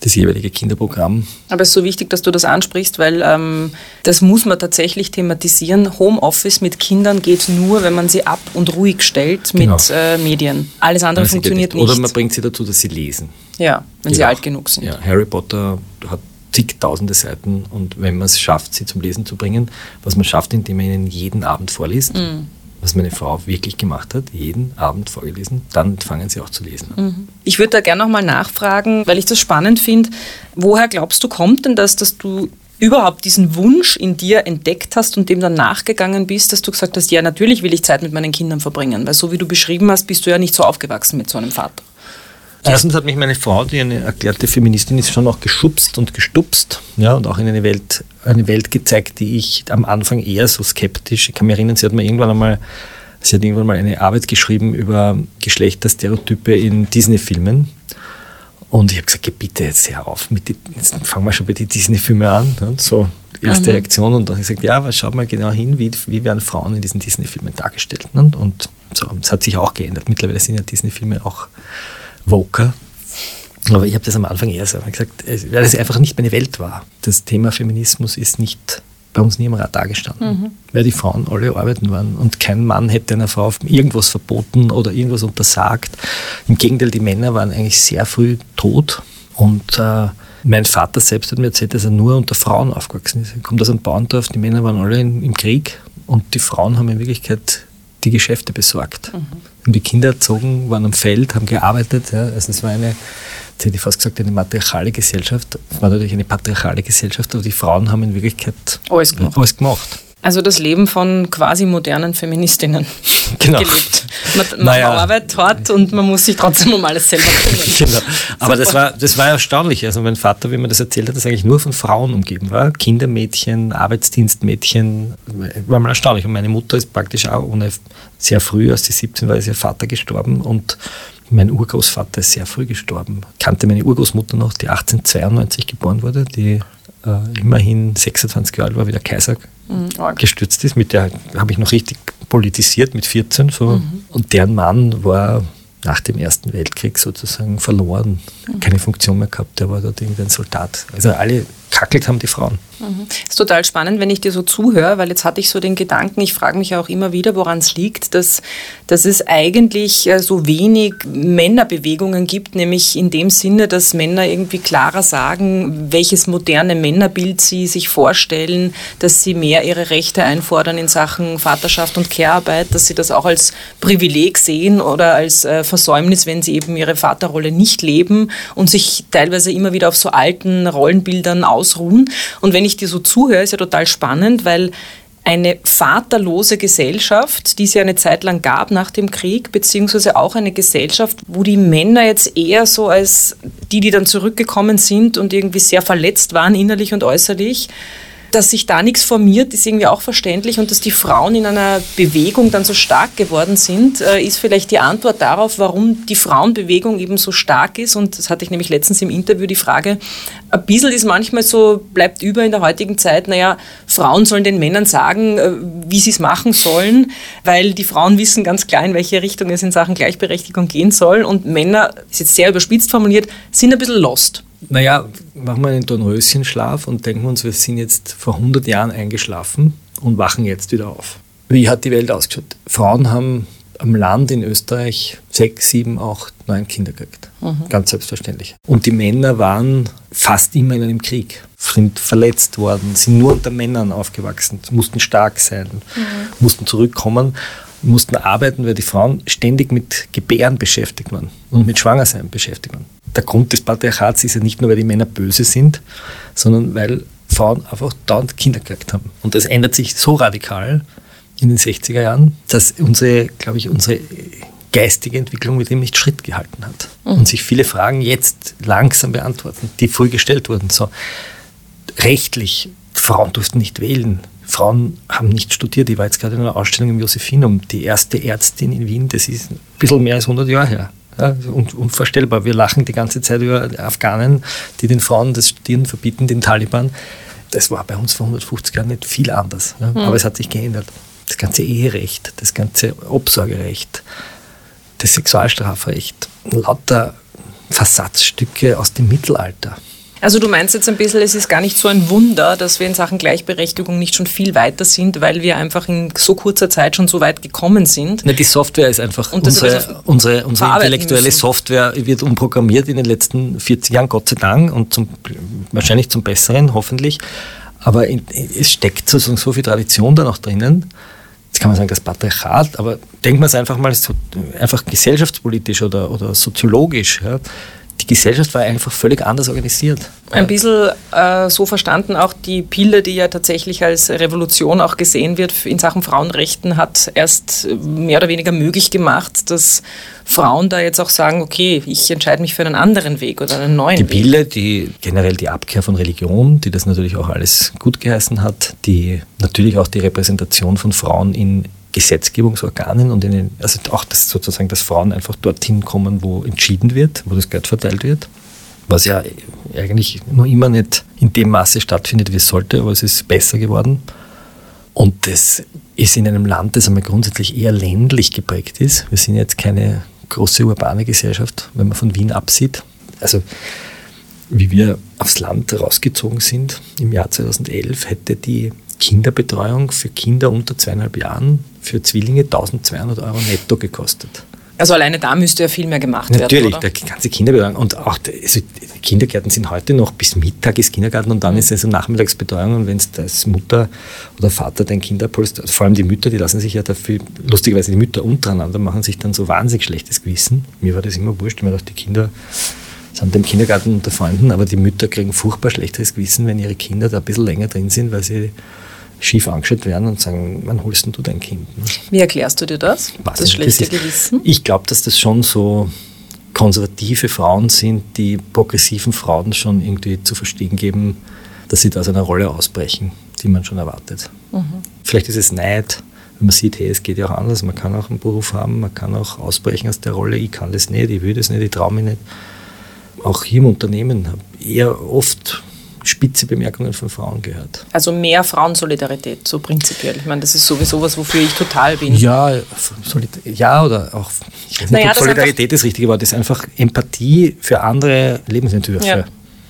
das jeweilige Kinderprogramm. Aber es ist so wichtig, dass du das ansprichst, weil ähm, das muss man tatsächlich thematisieren. Homeoffice mit Kindern geht nur, wenn man sie ab und ruhig stellt mit Genau. äh, Medien. Alles andere geht funktioniert nicht. Oder man bringt sie dazu, dass sie lesen. ja, wenn sie Ja. alt genug sind. Ja, Harry Potter hat zigtausende Seiten und wenn man es schafft, sie zum Lesen zu bringen, was man schafft, indem man ihnen jeden Abend vorliest, Mhm. Was meine Frau wirklich gemacht hat, jeden Abend vorgelesen, dann fangen sie auch zu lesen an. Ich würde da gerne nochmal nachfragen, weil ich das spannend finde. Woher glaubst du, kommt denn das, dass du überhaupt diesen Wunsch in dir entdeckt hast und dem dann nachgegangen bist, dass du gesagt hast, ja, natürlich will ich Zeit mit meinen Kindern verbringen, weil so wie du beschrieben hast, bist du ja nicht so aufgewachsen mit so einem Vater. Erstens hat mich meine Frau, die eine erklärte Feministin ist, schon auch geschubst und gestupst ja, und auch in eine Welt, eine Welt gezeigt, die ich am Anfang eher so skeptisch, ich kann mich erinnern, sie hat mir irgendwann einmal, sie hat irgendwann mal eine Arbeit geschrieben über Geschlechterstereotype in Disney-Filmen und ich habe gesagt, bitte jetzt hör auf, mit die, jetzt fangen wir schon bei den Disney-Filmen an. Ja, so die erste Reaktion und dann habe ich gesagt, ja, aber schau mal genau hin, wie, wie werden Frauen in diesen Disney-Filmen dargestellt. Ne? Und so, das hat sich auch geändert. Mittlerweile sind ja Disney-Filme auch Woker. Aber ich habe das am Anfang eher so gesagt, es- weil es einfach nicht meine Welt war. Das Thema Feminismus ist nicht bei uns nie am Radar gestanden, weil die Frauen alle arbeiten waren und kein Mann hätte einer Frau irgendwas verboten oder irgendwas untersagt. Im Gegenteil, die Männer waren eigentlich sehr früh tot und äh, mein Vater selbst hat mir erzählt, dass er nur unter Frauen aufgewachsen ist. Er kommt aus einem Bauerndorf, die Männer waren alle in, im Krieg und die Frauen haben in Wirklichkeit die Geschäfte besorgt. Haben die Kinder erzogen, waren am Feld, haben gearbeitet. Ja. Also es war eine, jetzt hätte ich fast gesagt, eine matriarchale Gesellschaft. Es war natürlich eine patriarchale Gesellschaft, aber die Frauen haben in Wirklichkeit Alles gemacht. alles gemacht. Also das Leben von quasi modernen Feministinnen Genau. gelebt. Man, man Naja. arbeitet hart und man muss sich trotzdem um alles selber kümmern. Genau. Aber das war, das war erstaunlich. Also mein Vater, wie mir das erzählt hat, das eigentlich nur von Frauen umgeben war. Kindermädchen, Arbeitsdienstmädchen, war mal erstaunlich. Und meine Mutter ist praktisch auch ohne, sehr früh, als sie 17 war, ist ihr Vater gestorben und mein Urgroßvater ist sehr früh gestorben. Kannte meine Urgroßmutter noch, die 1892 geboren wurde, die äh, immerhin 26 Jahre alt war, wie der Kaiser arg. gestürzt ist. Mit der habe ich noch richtig politisiert mit 14. So. Und deren Mann war nach dem Ersten Weltkrieg sozusagen verloren, keine Funktion mehr gehabt. Der war dort irgendein Soldat. Also alle kackelt haben die Frauen. ist total spannend, wenn ich dir so zuhöre, weil jetzt hatte ich so den Gedanken, ich frage mich auch immer wieder, woran es liegt, dass, dass es eigentlich äh, so wenig Männerbewegungen gibt, nämlich in dem Sinne, dass Männer irgendwie klarer sagen, welches moderne Männerbild sie sich vorstellen, dass sie mehr ihre Rechte einfordern in Sachen Vaterschaft und Care-Arbeit, dass sie das auch als Privileg sehen oder als äh, Versäumnis, wenn sie eben ihre Vaterrolle nicht leben und sich teilweise immer wieder auf so alten Rollenbildern ausruhen. Und wenn ich dir so zuhöre, ist ja total spannend, weil eine vaterlose Gesellschaft, die es ja eine Zeit lang gab nach dem Krieg, beziehungsweise auch eine Gesellschaft, wo die Männer jetzt eher so als die, die dann zurückgekommen sind und irgendwie sehr verletzt waren, innerlich und äußerlich, dass sich da nichts formiert, ist irgendwie auch verständlich und dass die Frauen in einer Bewegung dann so stark geworden sind, äh, ist vielleicht die Antwort darauf, warum die Frauenbewegung eben so stark ist. Und das hatte ich nämlich letztens im Interview die Frage, ein bisschen ist manchmal so, bleibt über in der heutigen Zeit, naja, Frauen sollen den Männern sagen, äh, wie sie es machen sollen, weil die Frauen wissen ganz klar, in welche Richtung es in Sachen Gleichberechtigung gehen soll. Und Männer, ist jetzt sehr überspitzt formuliert, sind ein bisschen lost. Naja, machen wir einen Dornröschenschlaf und denken uns, wir sind jetzt vor 100 Jahren eingeschlafen und wachen jetzt wieder auf. Wie hat die Welt ausgeschaut? Frauen haben am Land in Österreich sechs, sieben, acht, neun Kinder gekriegt. Mhm. Ganz selbstverständlich. Und die Männer waren fast immer in einem Krieg, sind verletzt worden, sind nur unter Männern aufgewachsen, mussten stark sein, mhm. mussten zurückkommen, mussten arbeiten, weil die Frauen ständig mit Gebären beschäftigt waren und mit Schwangersein beschäftigt waren. Der Grund des Patriarchats ist ja nicht nur, weil die Männer böse sind, sondern weil Frauen einfach dauernd Kinder gekriegt haben. Und das ändert sich so radikal, in den 60er Jahren, dass unsere, glaube ich, unsere geistige Entwicklung mit dem nicht Schritt gehalten hat. Mhm. Und sich viele Fragen jetzt langsam beantworten, die früh gestellt wurden. So rechtlich, Frauen durften nicht wählen. Frauen haben nicht studiert. Ich war jetzt gerade in einer Ausstellung im Josephinum. Die erste Ärztin in Wien, das ist ein bisschen mehr als 100 Jahre her. Ja, unvorstellbar. Wir lachen die ganze Zeit über Afghanen, die den Frauen das Studieren verbieten, den Taliban. Das war bei uns vor 150 Jahren nicht viel anders. Ja. Mhm. Aber es hat sich geändert das ganze Eherecht, das ganze Obsorgerecht, das Sexualstrafrecht, lauter Versatzstücke aus dem Mittelalter. Also du meinst jetzt ein bisschen, es ist gar nicht so ein Wunder, dass wir in Sachen Gleichberechtigung nicht schon viel weiter sind, weil wir einfach in so kurzer Zeit schon so weit gekommen sind. Na, die Software ist einfach, Und unsere, also unsere, unsere intellektuelle müssen. Software wird umprogrammiert in den letzten 40 Jahren, Gott sei Dank, und zum, wahrscheinlich zum Besseren, hoffentlich. Aber in, es steckt sozusagen so viel Tradition da noch drinnen, jetzt kann man sagen, das Patriarchat, aber denkt man es einfach mal so, einfach gesellschaftspolitisch oder, oder soziologisch. Ja. Die Gesellschaft war einfach völlig anders organisiert. Ein bisschen äh, so verstanden, auch die Pille, die ja tatsächlich als Revolution auch gesehen wird in Sachen Frauenrechten, hat erst mehr oder weniger möglich gemacht, dass Frauen da jetzt auch sagen, okay, ich entscheide mich für einen anderen Weg oder einen neuen die Weg. Die Pille, die generell die Abkehr von Religion, die das natürlich auch alles gut geheißen hat, die natürlich auch die Repräsentation von Frauen in Gesetzgebungsorganen und in den, also auch das sozusagen, dass Frauen einfach dorthin kommen, wo entschieden wird, wo das Geld verteilt wird, was ja eigentlich noch immer nicht in dem Maße stattfindet, wie es sollte, aber es ist besser geworden. Und das ist in einem Land, das einmal grundsätzlich eher ländlich geprägt ist. Wir sind jetzt keine große urbane Gesellschaft, wenn man von Wien absieht. Also wie wir aufs Land rausgezogen sind im Jahr 2011, hätte die Kinderbetreuung für Kinder unter zweieinhalb Jahren für Zwillinge 1200 Euro netto gekostet. Also alleine da müsste ja viel mehr gemacht Natürlich, werden. Natürlich, der ganze Kinderbetreuung. Und auch also die Kindergärten sind heute noch bis Mittag ist Kindergarten und dann mhm. ist es eine Nachmittagsbetreuung. Und wenn es als Mutter oder Vater dein Kind abholst, also vor allem die Mütter, die lassen sich ja dafür, lustigerweise die Mütter untereinander machen sich dann so wahnsinnig schlechtes Gewissen. Mir war das immer wurscht, mir dachte, die Kinder sind im Kindergarten unter Freunden, aber die Mütter kriegen furchtbar schlechtes Gewissen, wenn ihre Kinder da ein bisschen länger drin sind, weil sie schief angeschaut werden und sagen, wann holst du dein Kind? Ne? Wie erklärst du dir das? Was das schlechte das Gewissen? Ich glaube, dass das schon so konservative Frauen sind, die progressiven Frauen schon irgendwie zu verstehen geben, dass sie da aus einer Rolle ausbrechen, die man schon erwartet. Mhm. Vielleicht ist es Neid, wenn man sieht, hey, es geht ja auch anders, man kann auch einen Beruf haben, man kann auch ausbrechen aus der Rolle, ich kann das nicht, ich will das nicht, ich traue mich nicht. Auch hier im Unternehmen habe ich eher oft spitze Bemerkungen von Frauen gehört. Also mehr Frauensolidarität, so prinzipiell. Ich meine, das ist sowieso was, wofür ich total bin. Ja, ja oder auch, nicht, naja, Solidarität das richtige Wort ist, einfach Empathie für andere Lebensentwürfe. Ja.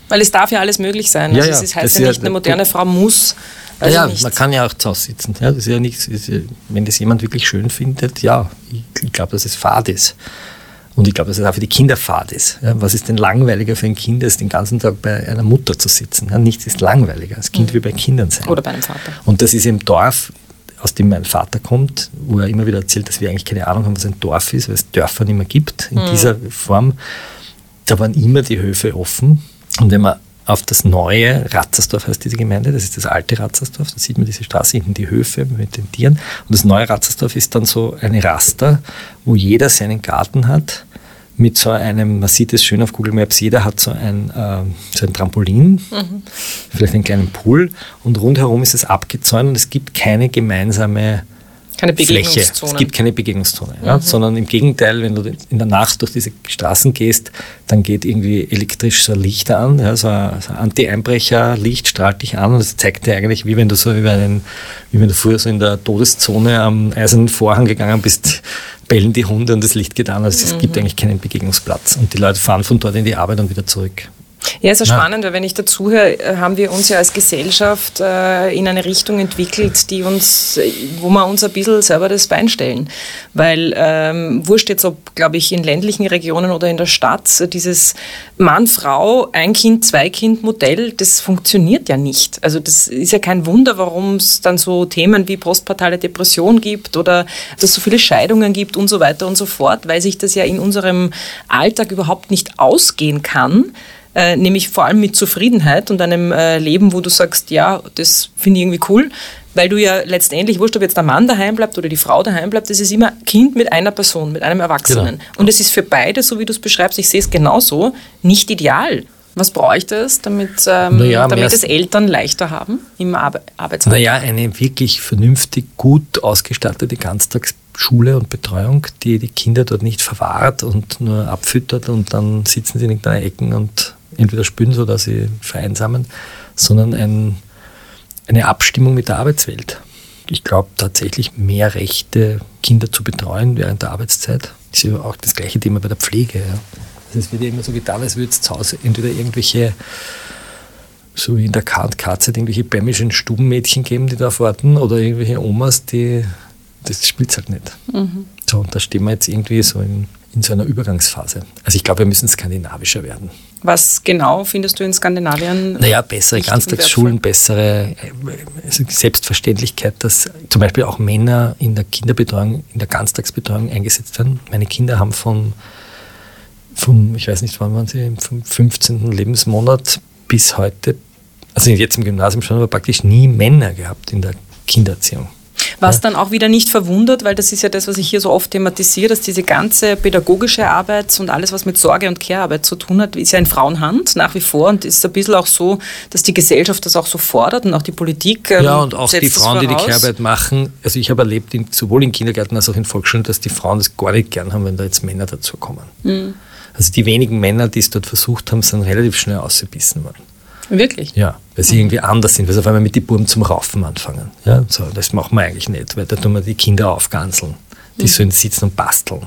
Weil es darf ja alles möglich sein. Also ja, ja, es heißt ja nicht, eine moderne Frau muss. Also ja, man kann ja auch zu Hause sitzen. Ja, das ist ja nichts, wenn das jemand wirklich schön findet, ja, ich glaube, dass es fad ist. Und ich glaube, dass es auch für die Kinder fad ist. Ja, was ist denn langweiliger für ein Kind, als den ganzen Tag bei einer Mutter zu sitzen? Ja, nichts ist langweiliger. Das Kind mhm. will bei Kindern sein. Oder bei einem Vater. Und das ist im Dorf, aus dem mein Vater kommt, wo er immer wieder erzählt, dass wir eigentlich keine Ahnung haben, was ein Dorf ist, weil es Dörfer nicht mehr gibt in mhm. dieser Form. Da waren immer die Höfe offen. Und wenn man auf das neue Ratzersdorf heißt diese Gemeinde, das ist das alte Ratzersdorf, da sieht man diese Straße hinten, die Höfe mit den Tieren. Und das neue Ratzersdorf ist dann so eine Raster, wo jeder seinen Garten hat mit so einem, man sieht es schön auf Google Maps, jeder hat so ein, äh, so ein Trampolin, mhm. vielleicht einen kleinen Pool und rundherum ist es abgezäunt und es gibt keine gemeinsame keine Fläche. Es gibt keine Begegnungszone, mhm. ja, sondern im Gegenteil, wenn du in der Nacht durch diese Straßen gehst, dann geht irgendwie elektrisch so ein Licht an, ja, so ein, so ein Anti-Einbrecher-Licht strahlt dich an und das zeigt dir eigentlich, wie wenn du so über einen, wie wenn du früher so in der Todeszone am eisernen Vorhang gegangen bist, bellen die Hunde und das Licht geht an. Also es mhm. gibt eigentlich keinen Begegnungsplatz. Und die Leute fahren von dort in die Arbeit und wieder zurück. Ja, ist ja spannend, weil wenn ich dazuhöre, äh, haben wir uns ja als Gesellschaft äh, in eine Richtung entwickelt, die uns, wo wir uns ein bisschen selber das Bein stellen. Weil ähm, wurscht jetzt, ob, glaube ich, in ländlichen Regionen oder in der Stadt, dieses Mann, Frau, ein Kind, zwei Kind Modell, das funktioniert ja nicht. Also das ist ja kein Wunder, warum es dann so Themen wie postpartale Depression gibt oder dass es so viele Scheidungen gibt und so weiter und so fort, weil sich das ja in unserem Alltag überhaupt nicht ausgehen kann äh, nämlich vor allem mit Zufriedenheit und einem äh, Leben, wo du sagst, ja, das finde ich irgendwie cool, weil du ja letztendlich, wurscht, ob jetzt der Mann daheim bleibt oder die Frau daheim bleibt, das ist immer Kind mit einer Person, mit einem Erwachsenen. Genau. Und es ist für beide, so wie du es beschreibst, ich sehe es genauso, nicht ideal. Was bräuchte es, damit, ähm, naja, damit es Eltern leichter haben im Arbe Arbeitsmarkt? Naja, eine wirklich vernünftig gut ausgestattete Ganztagsschule und Betreuung, die die Kinder dort nicht verwahrt und nur abfüttert und dann sitzen sie in irgendeiner Ecken und entweder spüren, so dass sie vereinsamen, sondern ein, eine Abstimmung mit der Arbeitswelt. Ich glaube tatsächlich mehr Rechte, Kinder zu betreuen während der Arbeitszeit. Das ist ja auch das gleiche Thema bei der Pflege. Ja. Also es wird ja immer so getan, als würde es zu Hause entweder irgendwelche, so wie in der KK-Zeit, irgendwelche bämischen Stubenmädchen geben, die da warten, oder irgendwelche Omas, die, das spielt halt nicht. Mhm. So, und da stehen wir jetzt irgendwie so in, in so einer Übergangsphase. Also ich glaube, wir müssen skandinavischer werden. Was genau findest du in Skandinavien? Naja, bessere Ganztagsschulen, bessere also Selbstverständlichkeit, dass zum Beispiel auch Männer in der Kinderbetreuung, in der Ganztagsbetreuung eingesetzt werden. Meine Kinder haben von, vom, ich weiß nicht, wann waren sie, vom 15. Lebensmonat bis heute, also jetzt im Gymnasium schon, aber praktisch nie Männer gehabt in der Kindererziehung. Was dann auch wieder nicht verwundert, weil das ist ja das, was ich hier so oft thematisiere, dass diese ganze pädagogische Arbeit und alles, was mit Sorge- und Care-Arbeit zu tun hat, ist ja in Frauenhand nach wie vor und ist ein bisschen auch so, dass die Gesellschaft das auch so fordert und auch die Politik. Ähm, ja, und auch die Frauen, die die Care-Arbeit machen. Also ich habe erlebt, in, sowohl in Kindergärten als auch in Volksschulen, dass die Frauen das gar nicht gern haben, wenn da jetzt Männer dazukommen. Mhm. Also die wenigen Männer, die es dort versucht haben, sind relativ schnell ausgebissen worden. Wirklich? Ja, weil sie irgendwie anders sind, weil sie auf einmal mit den Buben zum Raufen anfangen. Ja, so, das machen wir eigentlich nicht, weil da tun wir die Kinder aufganzeln. Die mhm. sollen sitzen und basteln.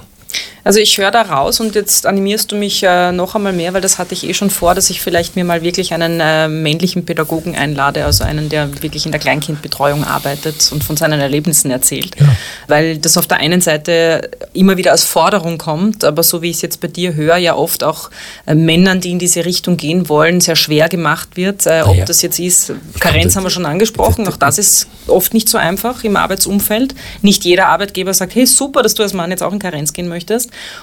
Also ich höre da raus und jetzt animierst du mich äh, noch einmal mehr, weil das hatte ich eh schon vor, dass ich vielleicht mir mal wirklich einen äh, männlichen Pädagogen einlade, also einen, der wirklich in der Kleinkindbetreuung arbeitet und von seinen Erlebnissen erzählt. Ja. Weil das auf der einen Seite immer wieder als Forderung kommt, aber so wie ich es jetzt bei dir höre, ja oft auch äh, Männern, die in diese Richtung gehen wollen, sehr schwer gemacht wird. Äh, ob ja. das jetzt ist, Karenz haben wir schon angesprochen, auch das ist oft nicht so einfach im Arbeitsumfeld. Nicht jeder Arbeitgeber sagt, hey super, dass du als Mann jetzt auch in Karenz gehen möchtest.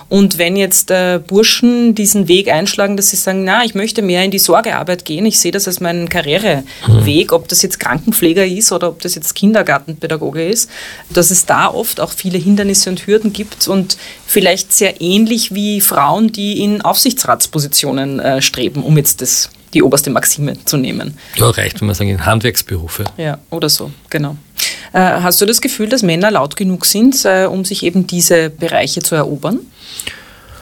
Und wenn jetzt äh, Burschen diesen Weg einschlagen, dass sie sagen, na, ich möchte mehr in die Sorgearbeit gehen, ich sehe das als meinen Karriereweg, ob das jetzt Krankenpfleger ist oder ob das jetzt Kindergartenpädagoge ist, dass es da oft auch viele Hindernisse und Hürden gibt und vielleicht sehr ähnlich wie Frauen, die in Aufsichtsratspositionen äh, streben, um jetzt das die oberste Maxime zu nehmen. Ja, reicht, wenn man sagen, in Handwerksberufe. Ja, oder so, genau. Äh, hast du das Gefühl, dass Männer laut genug sind, äh, um sich eben diese Bereiche zu erobern?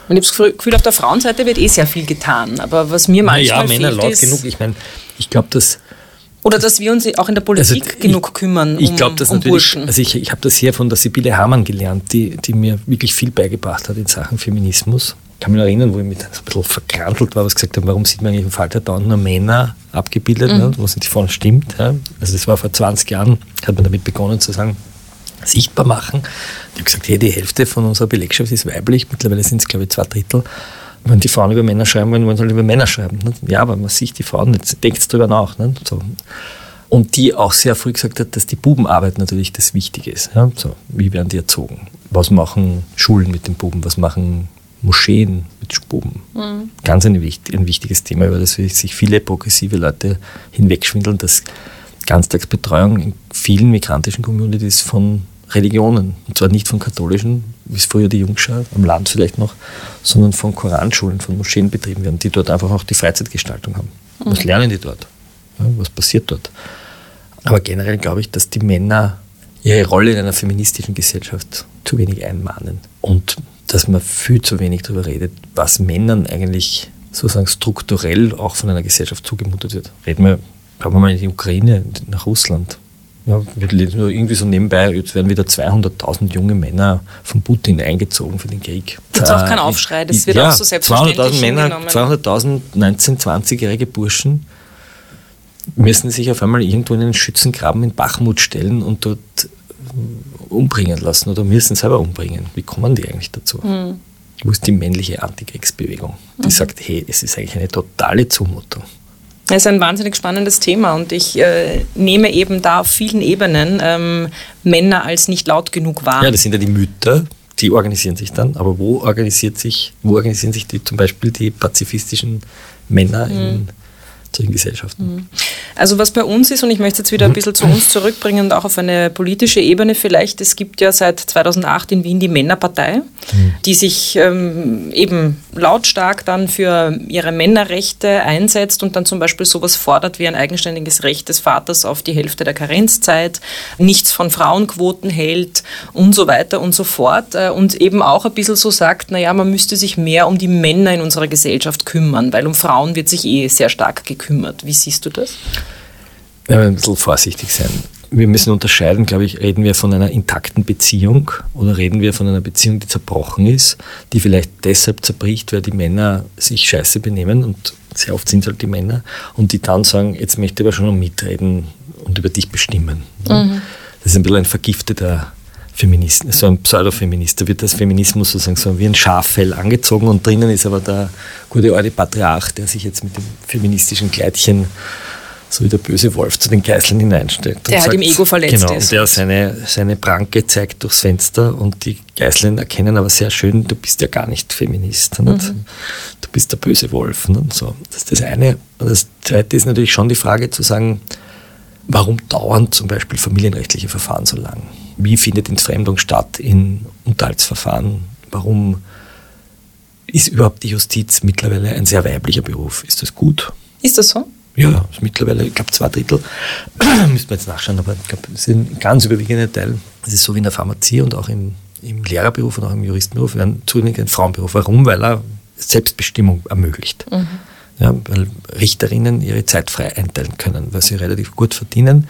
Und ich habe das Gefühl, auf der Frauenseite wird eh sehr viel getan. Aber was mir manchmal naja, Männer laut genug. Ich meine, ich glaube, dass oder dass wir uns auch in der Politik also genug kümmern. Um, ich glaube, dass um natürlich, Burschen. also ich, ich habe das hier von der Sibylle Hamann gelernt, die, die mir wirklich viel beigebracht hat in Sachen Feminismus. Ich kann mich noch erinnern, wo ich mit ein bisschen verkrantelt war, was gesagt habe, warum sieht man eigentlich im Falter dauernd nur Männer abgebildet, mhm. ne, was nicht vorne stimmt. Ja. Also das war vor 20 Jahren, hat man damit begonnen zu sagen, sichtbar machen. Ich habe gesagt, hey, die Hälfte von unserer Belegschaft ist weiblich, mittlerweile sind es, glaube ich, zwei Drittel. Wenn die Frauen über Männer schreiben wollen, wollen sie halt über Männer schreiben. Ne? Ja, aber man sieht die Frauen nicht, denkt drüber nach. Ne? So. Und die auch sehr früh gesagt hat, dass die Bubenarbeit natürlich das Wichtige ist. Ja? So, wie werden die erzogen? Was machen Schulen mit den Buben? Was machen Moscheen mit Buben? Mhm. Ganz ein, ein wichtiges Thema, über das sich viele progressive Leute hinwegschwindeln, dass Ganztagsbetreuung in vielen migrantischen Communities von Religionen. Und zwar nicht von katholischen, wie es früher die Jungschar, am Land vielleicht noch, sondern von Koranschulen, von Moscheen betrieben werden, die dort einfach auch die Freizeitgestaltung haben. Mhm. Was lernen die dort? Ja, was passiert dort? Aber generell glaube ich, dass die Männer ihre Rolle in einer feministischen Gesellschaft zu wenig einmahnen. Und dass man viel zu wenig darüber redet, was Männern eigentlich sozusagen strukturell auch von einer Gesellschaft zugemutet wird. Reden wir, schauen wir mal in die Ukraine, nach Russland Ja, wir lesen nur irgendwie so nebenbei, jetzt werden wieder 200.000 junge Männer von Putin eingezogen für den Krieg. Gibt auch keinen Aufschrei, das wird ja, auch so selbstverständlich 200.000 Männer, hingenommen. 200.000 19-, 20-jährige Burschen müssen sich auf einmal irgendwo in einen Schützengraben in Bachmut stellen und dort umbringen lassen oder müssen selber umbringen. Wie kommen die eigentlich dazu? Hm. Wo ist die männliche Antikriegsbewegung, die sagt, hey, es ist eigentlich eine totale Zumutung. Es ist ein wahnsinnig spannendes Thema und ich äh, nehme eben da auf vielen Ebenen ähm, Männer als nicht laut genug wahr. Ja, das sind ja die Mütter, die organisieren sich dann, aber wo organisiert sich, wo organisieren sich die, zum Beispiel die pazifistischen Männer in solchen Gesellschaften? Also was bei uns ist, und ich möchte jetzt wieder ein bisschen zu uns zurückbringen und auch auf eine politische Ebene vielleicht, es gibt ja seit 2008 in Wien die Männerpartei, die sich ähm, eben lautstark dann für ihre Männerrechte einsetzt und dann zum Beispiel sowas fordert wie ein eigenständiges Recht des Vaters auf die Hälfte der Karenzzeit, nichts von Frauenquoten hält und so weiter und so fort äh, und eben auch ein bisschen so sagt, naja, man müsste sich mehr um die Männer in unserer Gesellschaft kümmern, weil um Frauen wird sich eh sehr stark gekümmert. Wie siehst du das? Ja, ein bisschen vorsichtig sein. Wir müssen unterscheiden, glaube ich, reden wir von einer intakten Beziehung oder reden wir von einer Beziehung, die zerbrochen ist, die vielleicht deshalb zerbricht, weil die Männer sich scheiße benehmen und sehr oft sind es halt die Männer und die dann sagen, jetzt möchte ich aber schon noch mitreden und über dich bestimmen. Das ist ein bisschen ein vergifteter Feminist, so ein Pseudofeminist. Da wird das Feminismus sozusagen so wie ein Schaffell angezogen und drinnen ist aber der gute alte Patriarch, der sich jetzt mit dem feministischen Kleidchen so wie der böse Wolf zu den Geißeln hineinstellt. Der halt im Ego verletzt genau, ist. Und der seine, seine Pranke zeigt durchs Fenster und die Geißeln erkennen aber sehr schön, du bist ja gar nicht Feminist. Nicht? Du bist der böse Wolf. Nicht? So, das ist das eine. Und das zweite ist natürlich schon die Frage zu sagen, warum dauern zum Beispiel familienrechtliche Verfahren so lang? Wie findet Entfremdung statt in Unterhaltsverfahren? Warum ist überhaupt die Justiz mittlerweile ein sehr weiblicher Beruf? Ist das gut? Ist das so? Ja, mittlerweile, ich glaube, zwei Drittel, müsste man jetzt nachschauen, aber ich glaube, das ist ein ganz überwiegender Teil. Es ist so wie in der Pharmazie und auch im, im Lehrerberuf und auch im Juristenberuf, ein zunehmend ein Frauenberuf. Warum? Weil er Selbstbestimmung ermöglicht. Ja, weil Richterinnen ihre Zeit frei einteilen können, weil sie relativ gut verdienen.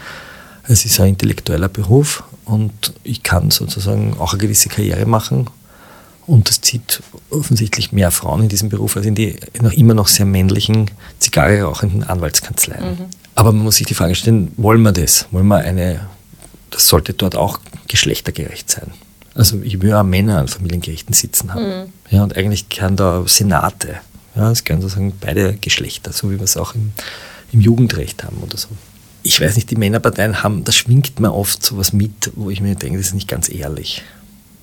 Es ist ein intellektueller Beruf und ich kann sozusagen auch eine gewisse Karriere machen. Und das zieht offensichtlich mehr Frauen in diesem Beruf als in die noch immer noch sehr männlichen, Zigarre rauchenden Anwaltskanzleien. Aber man muss sich die Frage stellen, wollen wir das? Wollen wir eine, das sollte dort auch geschlechtergerecht sein. Also ich will auch Männer an Familiengerichten sitzen haben. Ja, und eigentlich gehören da Senate. Ja, es gehören sozusagen beide Geschlechter, so wie wir es auch im, im Jugendrecht haben oder so. Ich weiß nicht, die Männerparteien haben, da schwingt mir oft sowas mit, wo ich mir denke, das ist nicht ganz ehrlich.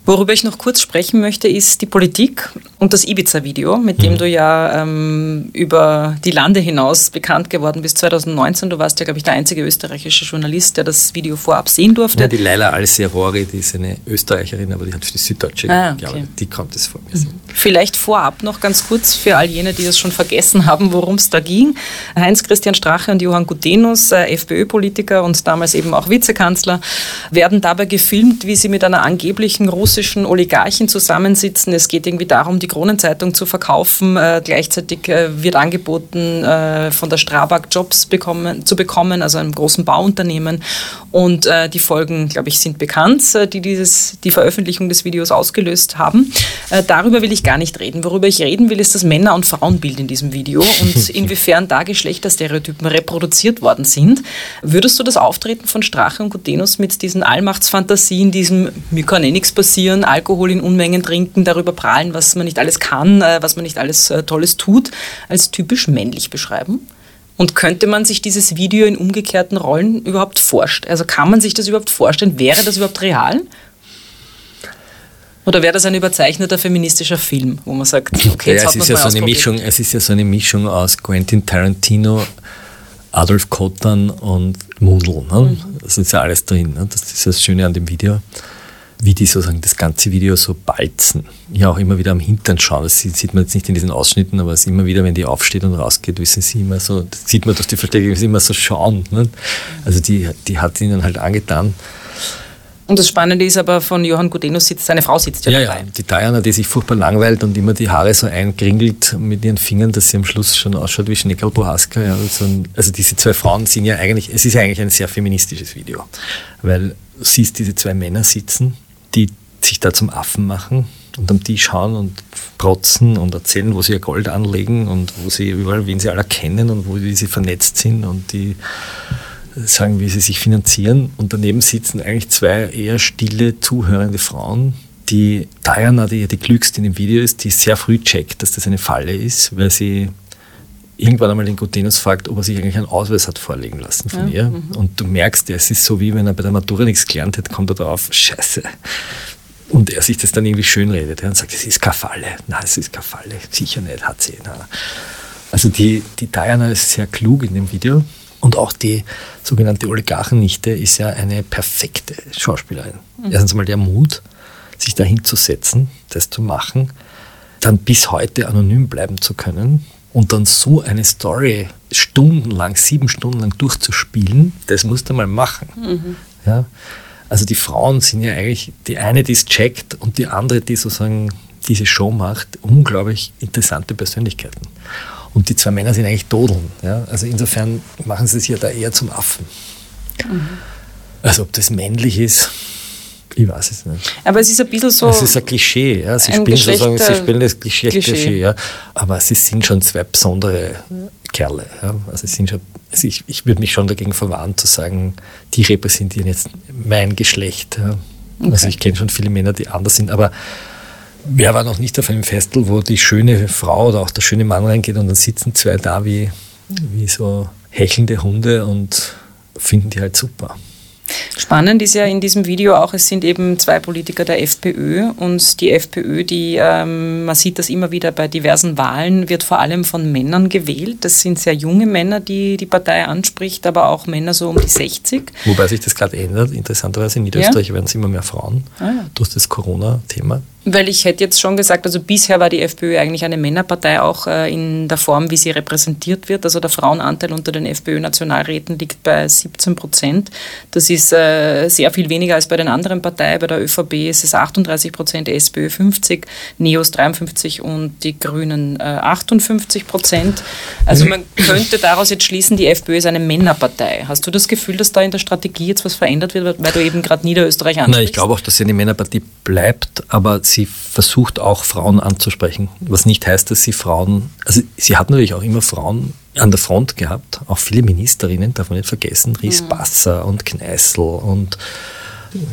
Worüber ich noch kurz sprechen möchte, ist die Politik und das Ibiza-Video, mit dem du ja ähm, über die Lande hinaus bekannt geworden bist 2019. Du warst ja, glaube ich, der einzige österreichische Journalist, der das Video vorab sehen durfte. Ja, die Leila Alserori, die ist eine Österreicherin, aber die hat für die Süddeutsche Ah, okay. Die konnte es vor mir sehen. Vielleicht vorab noch ganz kurz für all jene, die es schon vergessen haben, worum es da ging. Heinz-Christian Strache und Johann Gutenus, äh, FPÖ-Politiker und damals eben auch Vizekanzler, werden dabei gefilmt, wie sie mit einer angeblichen russischen Oligarchin zusammensitzen. Es geht irgendwie darum, die Kronenzeitung zu verkaufen. Äh, gleichzeitig äh, wird angeboten, äh, von der Strabag Jobs bekommen, zu bekommen, also einem großen Bauunternehmen. Und äh, die Folgen, glaube ich, sind bekannt, äh, die dieses, die Veröffentlichung des Videos ausgelöst haben. Darüber will ich gar nicht reden. Worüber ich reden will, ist das Männer- und Frauenbild in diesem Video und inwiefern da Geschlechterstereotypen reproduziert worden sind. Würdest du das Auftreten von Strache und Gutenus mit diesen Allmachtsfantasien, diesem mir kann eh nichts passieren, Alkohol in Unmengen trinken, darüber prahlen, was man nicht alles kann, äh, was man nicht alles äh, Tolles tut, als typisch männlich beschreiben? Und könnte man sich dieses Video in umgekehrten Rollen überhaupt vorstellen? Also kann man sich das überhaupt vorstellen? Wäre das überhaupt real? Oder wäre das ein überzeichneter feministischer Film, wo man sagt, okay, jetzt ja, hat es, man ist ja so eine? Mischung, es ist ja so eine Mischung aus Quentin Tarantino, Adolf Kotan und Mundl. Ne? Mhm. Das ist ja alles drin. Ne? Das ist das Schöne an dem Video. Wie die sozusagen das ganze Video so balzen. Ja, auch immer wieder am Hintern schauen. Das sieht, man jetzt nicht in diesen Ausschnitten, aber es ist immer wieder, wenn die aufsteht und rausgeht, wissen sie immer so, sieht man durch die Verstärkung, immer so schauen. Ne? Also die, die hat ihnen halt angetan. Und das Spannende ist aber, von Johann Gudenus sitzt, seine Frau sitzt ja, Ja, dabei. ja, die Diana, die sich furchtbar langweilt und immer die Haare so eingringelt mit ihren Fingern, dass sie am Schluss schon ausschaut wie Schneckerl Bohaska. Ja, also, also diese zwei Frauen sind ja eigentlich, es ist ja eigentlich ein sehr feministisches Video, weil du siehst diese zwei Männer sitzen, die sich da zum Affen machen und am Tisch hauen und protzen und erzählen, wo sie ihr Gold anlegen und wo sie überall, wen sie alle kennen und wo wie sie vernetzt sind und die sagen, wie sie sich finanzieren. Und daneben sitzen eigentlich zwei eher stille, zuhörende Frauen. Die Diana, die ja die klügste in dem Video ist, die sehr früh checkt, dass das eine Falle ist, weil sie irgendwann einmal den Gutenus fragt, ob er sich eigentlich einen Ausweis hat vorlegen lassen von ihr. Und du merkst, es ist so, wie wenn er bei der Matura nichts gelernt hat, kommt er drauf, scheiße. Und er sich das dann irgendwie schönredet ja, und sagt, es ist keine Falle. Nein, es ist keine Falle. Sicher nicht, hat sie. Nein. Also die, die Diana ist sehr klug in dem Video. Und auch die sogenannte Oligarchennichte ist ja eine perfekte Schauspielerin. Erstens mal der Mut, sich da hinzusetzen, das zu machen, dann bis heute anonym bleiben zu können und dann so eine Story stundenlang, sieben Stunden lang durchzuspielen, das musst du mal machen. Ja? Also die Frauen sind ja eigentlich die eine, die es checkt und die andere, die sozusagen diese Show macht, unglaublich interessante Persönlichkeiten. Und die zwei Männer sind eigentlich Dodeln. Ja? Also insofern machen sie es ja da eher zum Affen. Also ob das männlich ist, ich weiß es nicht. Aber es ist ein bisschen so. Es ist ein Klischee, ja. Sie spielen sozusagen, sie spielen das Klischee, Klischee. Klischee, ja. Aber sie sind schon zwei besondere Kerle. Ja. Also, sind schon, also ich, ich würde mich schon dagegen verwahren zu sagen, die repräsentieren jetzt mein Geschlecht. Ja. Also ich kenne schon viele Männer, die anders sind, aber wer war noch nicht auf einem Festival, wo die schöne Frau oder auch der schöne Mann reingeht und dann sitzen zwei da wie, wie so hechelnde Hunde und finden die halt super. Spannend ist ja in diesem Video auch, es sind eben zwei Politiker der FPÖ und die FPÖ, die, ähm, man sieht das immer wieder bei diversen Wahlen, wird vor allem von Männern gewählt. Das sind sehr junge Männer, die die Partei anspricht, aber auch Männer so um die 60. Wobei sich das gerade ändert. Interessanterweise in Niederösterreich werden es immer mehr Frauen Ah, ja. durch das Corona-Thema. Weil ich hätte jetzt schon gesagt, also bisher war die FPÖ eigentlich eine Männerpartei, auch äh, in der Form, wie sie repräsentiert wird. Also der Frauenanteil unter den FPÖ-Nationalräten liegt bei 17 Prozent. Das ist äh, sehr viel weniger als bei den anderen Parteien. Bei der ÖVP ist es 38 Prozent, SPÖ 50, NEOS 53 und die Grünen äh, 58 Prozent. Also man könnte daraus jetzt schließen, die FPÖ ist eine Männerpartei. Hast du das Gefühl, dass da in der Strategie jetzt was verändert wird, weil du eben gerade Niederösterreich ansprichst? Nein, ich glaube auch, dass sie eine Männerpartie bleibt, aber sie versucht auch Frauen anzusprechen. Was nicht heißt, dass sie Frauen, also sie hat natürlich auch immer Frauen an der Front gehabt, auch viele Ministerinnen, darf man nicht vergessen, Ries Basser und Kneißl und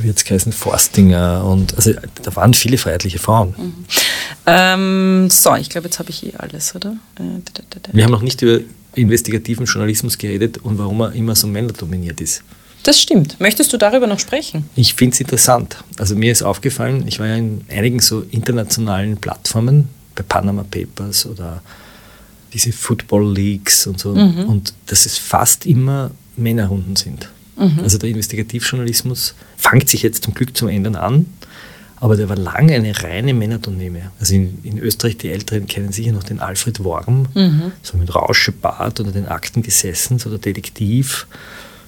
wie jetzt geheißen Forstinger und also da waren viele freiheitliche Frauen. Ähm, so, ich glaube, jetzt habe ich eh alles, oder? Äh, da, da, da, da. Wir haben noch nicht über investigativen Journalismus geredet und warum er immer so männerdominiert ist. Das stimmt. Möchtest du darüber noch sprechen? Ich finde es interessant. Also mir ist aufgefallen, ich war ja in einigen so internationalen Plattformen, bei Panama Papers oder diese Football Leagues und so, und dass es fast immer Männerrunden sind. Also der Investigativjournalismus fängt sich jetzt zum Glück zum Ändern an, aber der war lange eine reine Männerdomäne. Also in, in Österreich, die Älteren kennen sicher noch den Alfred Worm, so mit Rauschebart oder den Akten gesessen, so der Detektiv.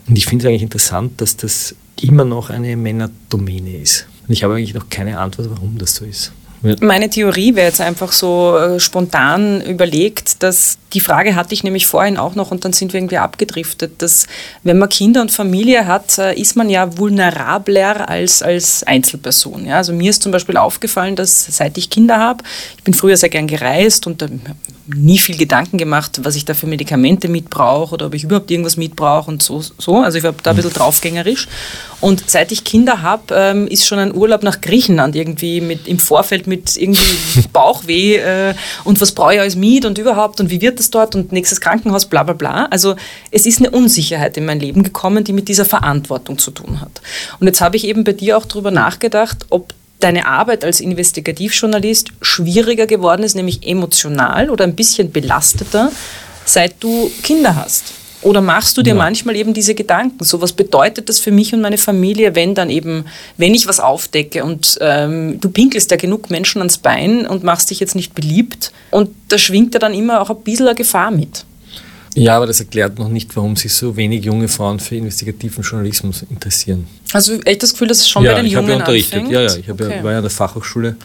Und ich finde es eigentlich interessant, dass das immer noch eine Männerdomäne ist. Und ich habe eigentlich noch keine Antwort, warum das so ist. Meine Theorie wäre jetzt einfach so äh, spontan überlegt, dass die Frage hatte ich nämlich vorhin auch noch und dann sind wir irgendwie abgedriftet, dass wenn man Kinder und Familie hat, äh, ist man ja vulnerabler als, als Einzelperson. Ja? Also mir ist zum Beispiel aufgefallen, dass seit ich Kinder habe, ich bin früher sehr gern gereist und hab nie viel Gedanken gemacht, was ich da für Medikamente mitbrauche oder ob ich überhaupt irgendwas mitbrauche und so. so. Also ich war da ein bisschen draufgängerisch. Und seit ich Kinder habe, ähm, ist schon ein Urlaub nach Griechenland irgendwie mit, im Vorfeld mit irgendwie Bauchweh äh, und was brauche ich alles mit und überhaupt und wie wird das dort und nächstes Krankenhaus, bla bla bla. Also es ist eine Unsicherheit in mein Leben gekommen, die mit dieser Verantwortung zu tun hat. Und jetzt habe ich eben bei dir auch darüber nachgedacht, ob deine Arbeit als Investigativjournalist schwieriger geworden ist, nämlich emotional oder ein bisschen belasteter, seit du Kinder hast? Oder machst du dir Ja. manchmal eben diese Gedanken? So, was bedeutet das für mich und meine Familie, wenn dann eben, wenn ich was aufdecke und ähm, du pinkelst ja genug Menschen ans Bein und machst dich jetzt nicht beliebt und da schwingt ja dann immer auch ein bisschen eine Gefahr mit. Ja, aber das erklärt noch nicht, warum sich so wenig junge Frauen für investigativen Journalismus interessieren. Also echt das Gefühl, dass es schon ja, bei den ich habe Jungen ja unterrichtet. anfängt? Ja, ja, ich Okay. ja, war ja an der Fachhochschule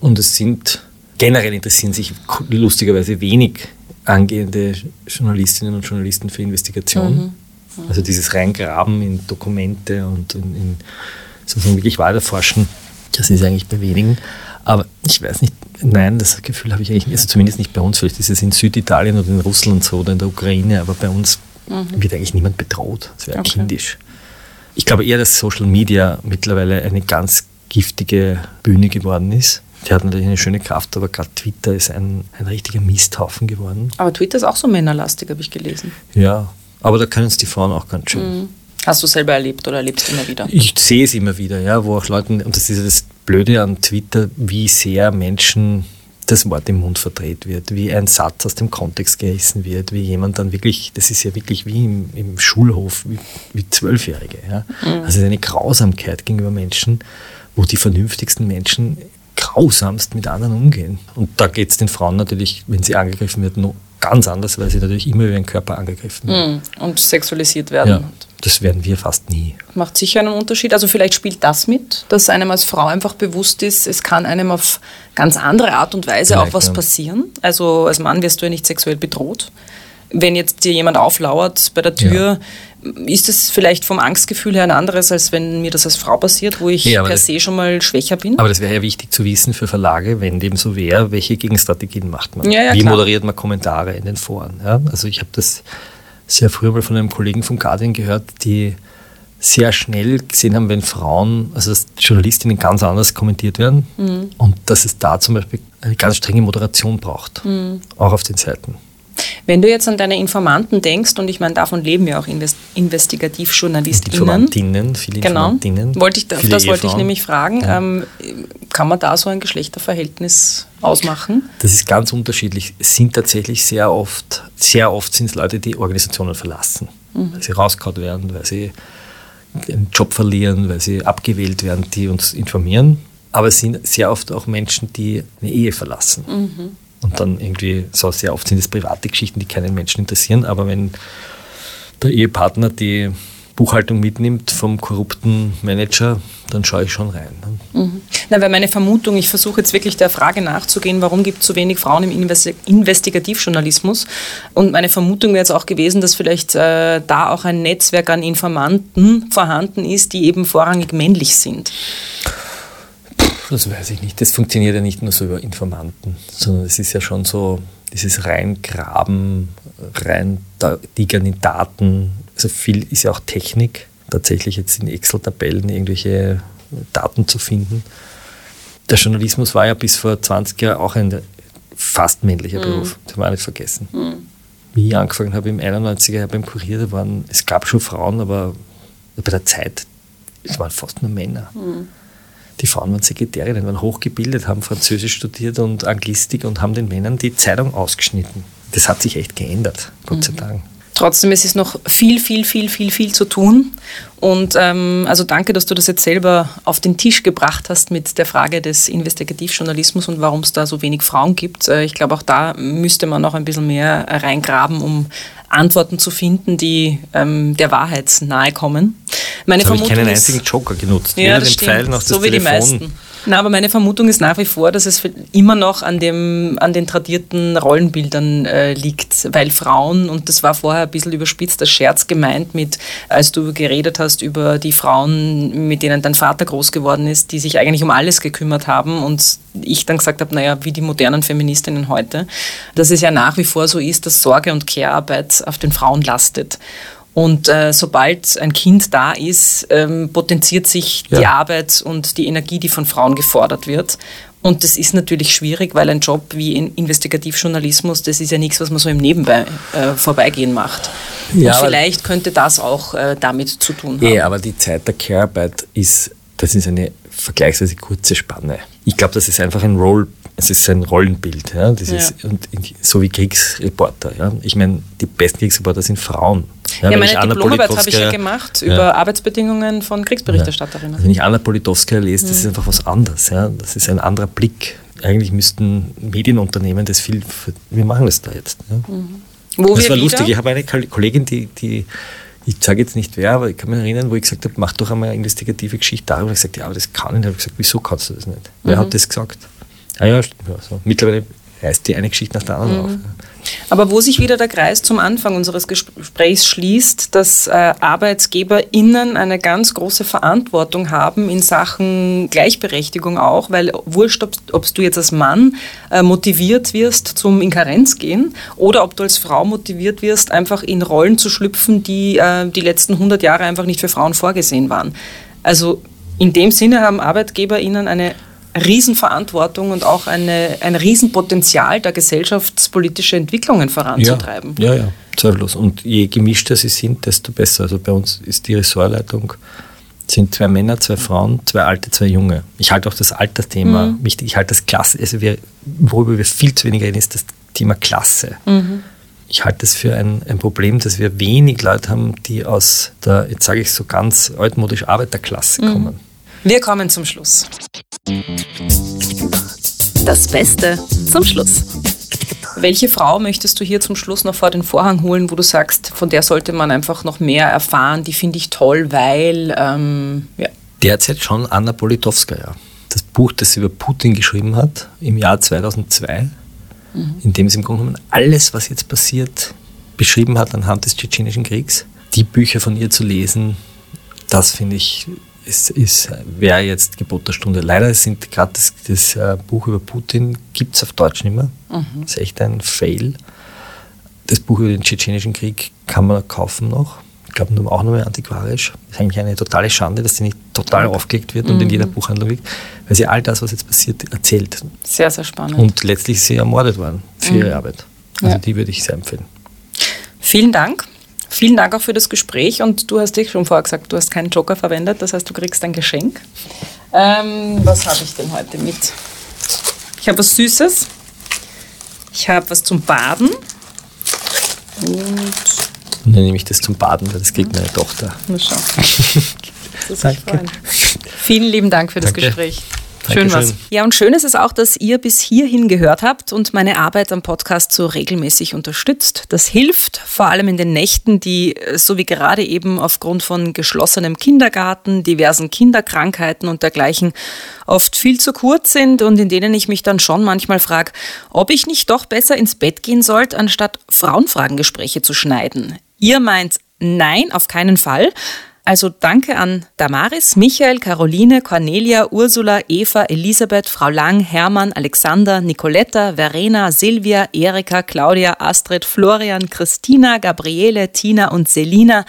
und es sind generell interessieren sich lustigerweise wenig angehende Journalistinnen und Journalisten für Investigation. Mhm. Also dieses Reingraben in Dokumente und in, in sozusagen wirklich Wahlerforschen, das ist eigentlich bei wenigen. Aber ich weiß nicht, nein, das Gefühl habe ich eigentlich also zumindest nicht bei uns, vielleicht ist es in Süditalien oder in Russland so oder in der Ukraine, aber bei uns wird eigentlich niemand bedroht. Das wäre Mhm. Okay. kindisch. Ich glaube eher, dass Social Media mittlerweile eine ganz giftige Bühne geworden ist. Die hat natürlich eine schöne Kraft, aber gerade Twitter ist ein, ein richtiger Misthaufen geworden. Aber Twitter ist auch so männerlastig, habe ich gelesen. Ja, aber da können es die Frauen auch ganz schön. Hast du selber erlebt oder erlebst immer wieder? Ich sehe es immer wieder, ja, wo auch Leuten, und das ist das Blöde an Twitter, wie sehr Menschen das Wort im Mund verdreht wird, wie ein Satz aus dem Kontext gerissen wird, wie jemand dann wirklich, das ist ja wirklich wie im, im Schulhof, wie, wie Zwölfjährige. Ja? Also es ist eine Grausamkeit gegenüber Menschen, wo die vernünftigsten Menschen grausamst mit anderen umgehen. Und da geht es den Frauen natürlich, wenn sie angegriffen wird, noch ganz anders, weil sie natürlich immer über ihren Körper angegriffen werden. Mhm. Und sexualisiert werden. Ja, das werden wir fast nie. Macht sicher einen Unterschied. Also vielleicht spielt das mit, dass einem als Frau einfach bewusst ist, es kann einem auf ganz andere Art und Weise Vielleicht, auch was ja. passieren. Also als Mann wirst du ja nicht sexuell bedroht. Wenn jetzt dir jemand auflauert bei der Tür, ist es vielleicht vom Angstgefühl her ein anderes, als wenn mir das als Frau passiert, wo ich Ja, per das- se schon mal schwächer bin. Aber das wäre ja wichtig zu wissen für Verlage, wenn dem so wäre, welche Gegenstrategien macht man? Ja, ja, Wie klar. moderiert man Kommentare in den Foren? Ja? Also ich habe das sehr früher mal von einem Kollegen vom Guardian gehört, die sehr schnell gesehen haben, wenn Frauen, also Journalistinnen ganz anders kommentiert werden Mhm. und dass es da zum Beispiel eine ganz strenge Moderation braucht, Mhm. auch auf den Seiten. Wenn du jetzt an deine Informanten denkst, und ich meine, davon leben ja auch Invest Investigativjournalistinnen. Informantinnen, viele Genau. Informantinnen. Wollte ich, das wollte ich nämlich fragen. Ja. Ähm, kann man da so ein Geschlechterverhältnis ausmachen? Das ist ganz unterschiedlich. Es sind tatsächlich sehr oft, sehr oft sind es Leute, die Organisationen verlassen, weil sie rausgehauen werden, weil sie einen Job verlieren, weil sie abgewählt werden, die uns informieren. Aber es sind sehr oft auch Menschen, die eine Ehe verlassen. Und dann irgendwie, so sehr oft sind es private Geschichten, die keinen Menschen interessieren. Aber wenn der Ehepartner die Buchhaltung mitnimmt vom korrupten Manager, dann schaue ich schon rein. ne? Na, weil meine Vermutung, ich versuche jetzt wirklich der Frage nachzugehen, warum gibt es so wenig Frauen im Investi Investigativjournalismus? Und meine Vermutung wäre jetzt auch gewesen, dass vielleicht äh, da auch ein Netzwerk an Informanten vorhanden ist, die eben vorrangig männlich sind. Das weiß ich nicht. Das funktioniert ja nicht nur so über Informanten, sondern es ist ja schon so dieses Reingraben, rein in Daten. Also viel ist ja auch Technik, tatsächlich jetzt in Excel-Tabellen irgendwelche Daten zu finden. Der Journalismus war ja bis vor 20 Jahren auch ein fast männlicher Beruf. Das haben wir auch nicht vergessen. Wie ich angefangen habe im 91er Jahr beim Kurier, da waren, es gab schon Frauen, aber bei der Zeit, es waren fast nur Männer. Die Frauen waren Sekretärinnen, waren hochgebildet, haben Französisch studiert und Anglistik und haben den Männern die Zeitung ausgeschnitten. Das hat sich echt geändert, Gott sei Dank. Trotzdem es ist noch viel, viel, viel, viel, viel zu tun. Und ähm, also danke, dass du das jetzt selber auf den Tisch gebracht hast mit der Frage des Investigativjournalismus und warum es da so wenig Frauen gibt. Äh, ich glaube, auch da müsste man noch ein bisschen mehr reingraben, um Antworten zu finden, die ähm, der Wahrheit nahe kommen. Meine Jetzt habe ich Vermutung keinen einzigen Joker genutzt. ja, Weder das den stimmt. Pfeil noch das so wie Telefon. Na, aber meine Vermutung ist nach wie vor, dass es immer noch an, dem, an den tradierten Rollenbildern äh, liegt, weil Frauen, und das war vorher ein bisschen überspitzt, als Scherz gemeint mit, als du geredet hast über die Frauen, mit denen dein Vater groß geworden ist, die sich eigentlich um alles gekümmert haben und ich dann gesagt habe, naja, wie die modernen Feministinnen heute, dass es ja nach wie vor so ist, dass Sorge- und Care-Arbeit auf den Frauen lastet. Und äh, sobald ein Kind da ist, ähm, potenziert sich die Ja. Arbeit und die Energie, die von Frauen gefordert wird. Und das ist natürlich schwierig, weil ein Job wie in Investigativjournalismus, das ist ja nichts, was man so im Nebenbei äh, vorbeigehen macht. Ja, und vielleicht könnte das auch äh, damit zu tun haben. Eh, aber die Zeit der Care-Arbeit ist, das ist eine vergleichsweise kurze Spanne. Ich glaube, das ist einfach ein Roll, es ist ein Rollenbild, ja, dieses, Ja. und so wie Kriegsreporter. Ja. Ich meine, die besten Kriegsreporter sind Frauen. Ja, wenn meine Diplomarbeit habe ich ja gemacht Ja. über Arbeitsbedingungen von Kriegsberichterstatterinnen. Also wenn ich Anna Politowskaja lese, das ist einfach was anderes. Ja? Das ist ein anderer Blick. Eigentlich müssten Medienunternehmen das viel, wir machen das da jetzt. Ja? Wo das war wieder- lustig. Ich habe eine Kol- Kollegin, die, die ich sage jetzt nicht wer, aber ich kann mich erinnern, wo ich gesagt habe, mach doch einmal eine investigative Geschichte darüber. Ich habe gesagt, ja, aber das kann ich nicht. Ich habe gesagt, wieso kannst du das nicht? Wer Mhm. hat das gesagt? Ah ja, stimmt, ja so. Mittlerweile reißt die eine Geschichte nach der anderen Mhm. auf. Aber wo sich wieder der Kreis zum Anfang unseres Gesprächs schließt, dass äh, ArbeitgeberInnen eine ganz große Verantwortung haben in Sachen Gleichberechtigung auch, weil wurscht, ob, ob du jetzt als Mann äh, motiviert wirst zum Inkarenz gehen oder ob du als Frau motiviert wirst, einfach in Rollen zu schlüpfen, die äh, die letzten 100 Jahre einfach nicht für Frauen vorgesehen waren. Also in dem Sinne haben ArbeitgeberInnen eine Riesenverantwortung und auch eine, ein Riesenpotenzial, da gesellschaftspolitische Entwicklungen voranzutreiben. Ja, ja, ja, zweifellos. Und je gemischter sie sind, desto besser. Also bei uns ist die Ressortleitung, sind zwei Männer, zwei Frauen, zwei Alte, zwei Junge. Ich halte auch das Altersthema Mhm. wichtig. Ich halte das Klasse, also wir, worüber wir viel zu wenig reden, ist das Thema Klasse. Mhm. Ich halte es für ein, ein Problem, dass wir wenig Leute haben, die aus der, jetzt sage ich so ganz altmodisch, Arbeiterklasse Mhm. kommen. Wir kommen zum Schluss. Das Beste zum Schluss. Welche Frau möchtest du hier zum Schluss noch vor den Vorhang holen, wo du sagst, von der sollte man einfach noch mehr erfahren, die finde ich toll, weil, ähm, ja. Derzeit schon Anna Politowskaja. Das Buch, das sie über Putin geschrieben hat, im Jahr 2002, in dem sie im Grunde genommen alles, was jetzt passiert, beschrieben hat anhand des Tschetschenischen Kriegs. Die Bücher von ihr zu lesen, das finde ich, ist, ist, wäre jetzt Gebot der Stunde. Leider sind gerade das, das äh, Buch über Putin gibt es auf Deutsch nicht mehr. Das ist echt ein Fail. Das Buch über den Tschetschenischen Krieg kann man kaufen noch. Ich glaube auch nur mehr antiquarisch. Ist eigentlich eine totale Schande, dass die nicht total aufgelegt wird und in jeder Buchhandlung liegt, weil sie all das, was jetzt passiert, erzählt. Sehr, sehr spannend. Und letztlich sie ermordet worden für ihre Arbeit. Also Ja. die würde ich sehr empfehlen. Vielen Dank. Vielen Dank auch für das Gespräch und du hast dich schon vorher gesagt, du hast keinen Joker verwendet, das heißt, du kriegst ein Geschenk. Ähm, was habe ich denn heute mit? Ich habe was Süßes. Ich habe was zum Baden. Und dann nehme ich das zum Baden, weil das kriegt meine Tochter. Danke. freuen. Vielen lieben Dank für das Danke. Gespräch. Schön was. Ja, und schön ist es auch, dass ihr bis hierhin gehört habt und meine Arbeit am Podcast so regelmäßig unterstützt. Das hilft vor allem in den Nächten, die äh, so wie gerade eben aufgrund von geschlossenem Kindergarten, diversen Kinderkrankheiten und dergleichen oft viel zu kurz sind und in denen ich mich dann schon manchmal frage, ob ich nicht doch besser ins Bett gehen sollte, anstatt Frauenfragengespräche zu schneiden. Ihr meint nein, auf keinen Fall. Also danke an Damaris, Michael, Caroline, Cornelia, Ursula, Eva, Elisabeth, Frau Lang, Hermann, Alexander, Nicoletta, Verena, Silvia, Erika, Claudia, Astrid, Florian, Christina, Gabriele, Tina und Selina,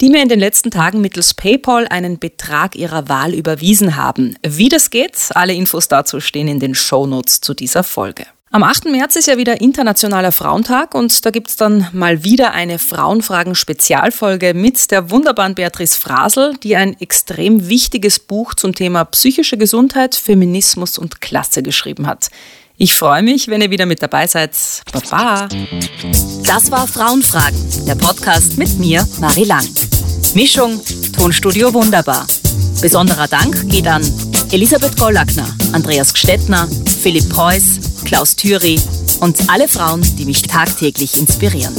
die mir in den letzten Tagen mittels PayPal einen Betrag ihrer Wahl überwiesen haben. Wie das geht, alle Infos dazu stehen in den Shownotes zu dieser Folge. Am 8. März ist ja wieder Internationaler Frauentag und da gibt's dann mal wieder eine Frauenfragen-Spezialfolge mit der wunderbaren Beatrice Frasel, die ein extrem wichtiges Buch zum Thema psychische Gesundheit, Feminismus und Klasse geschrieben hat. Ich freue mich, wenn ihr wieder mit dabei seid. Baba! Das war Frauenfragen, der Podcast mit mir, Marie Lang. Mischung, Tonstudio Wunderbar. Besonderer Dank geht an Elisabeth Gollackner, Andreas Gstettner, Philipp Preuß, Klaus Thüry und alle Frauen, die mich tagtäglich inspirieren.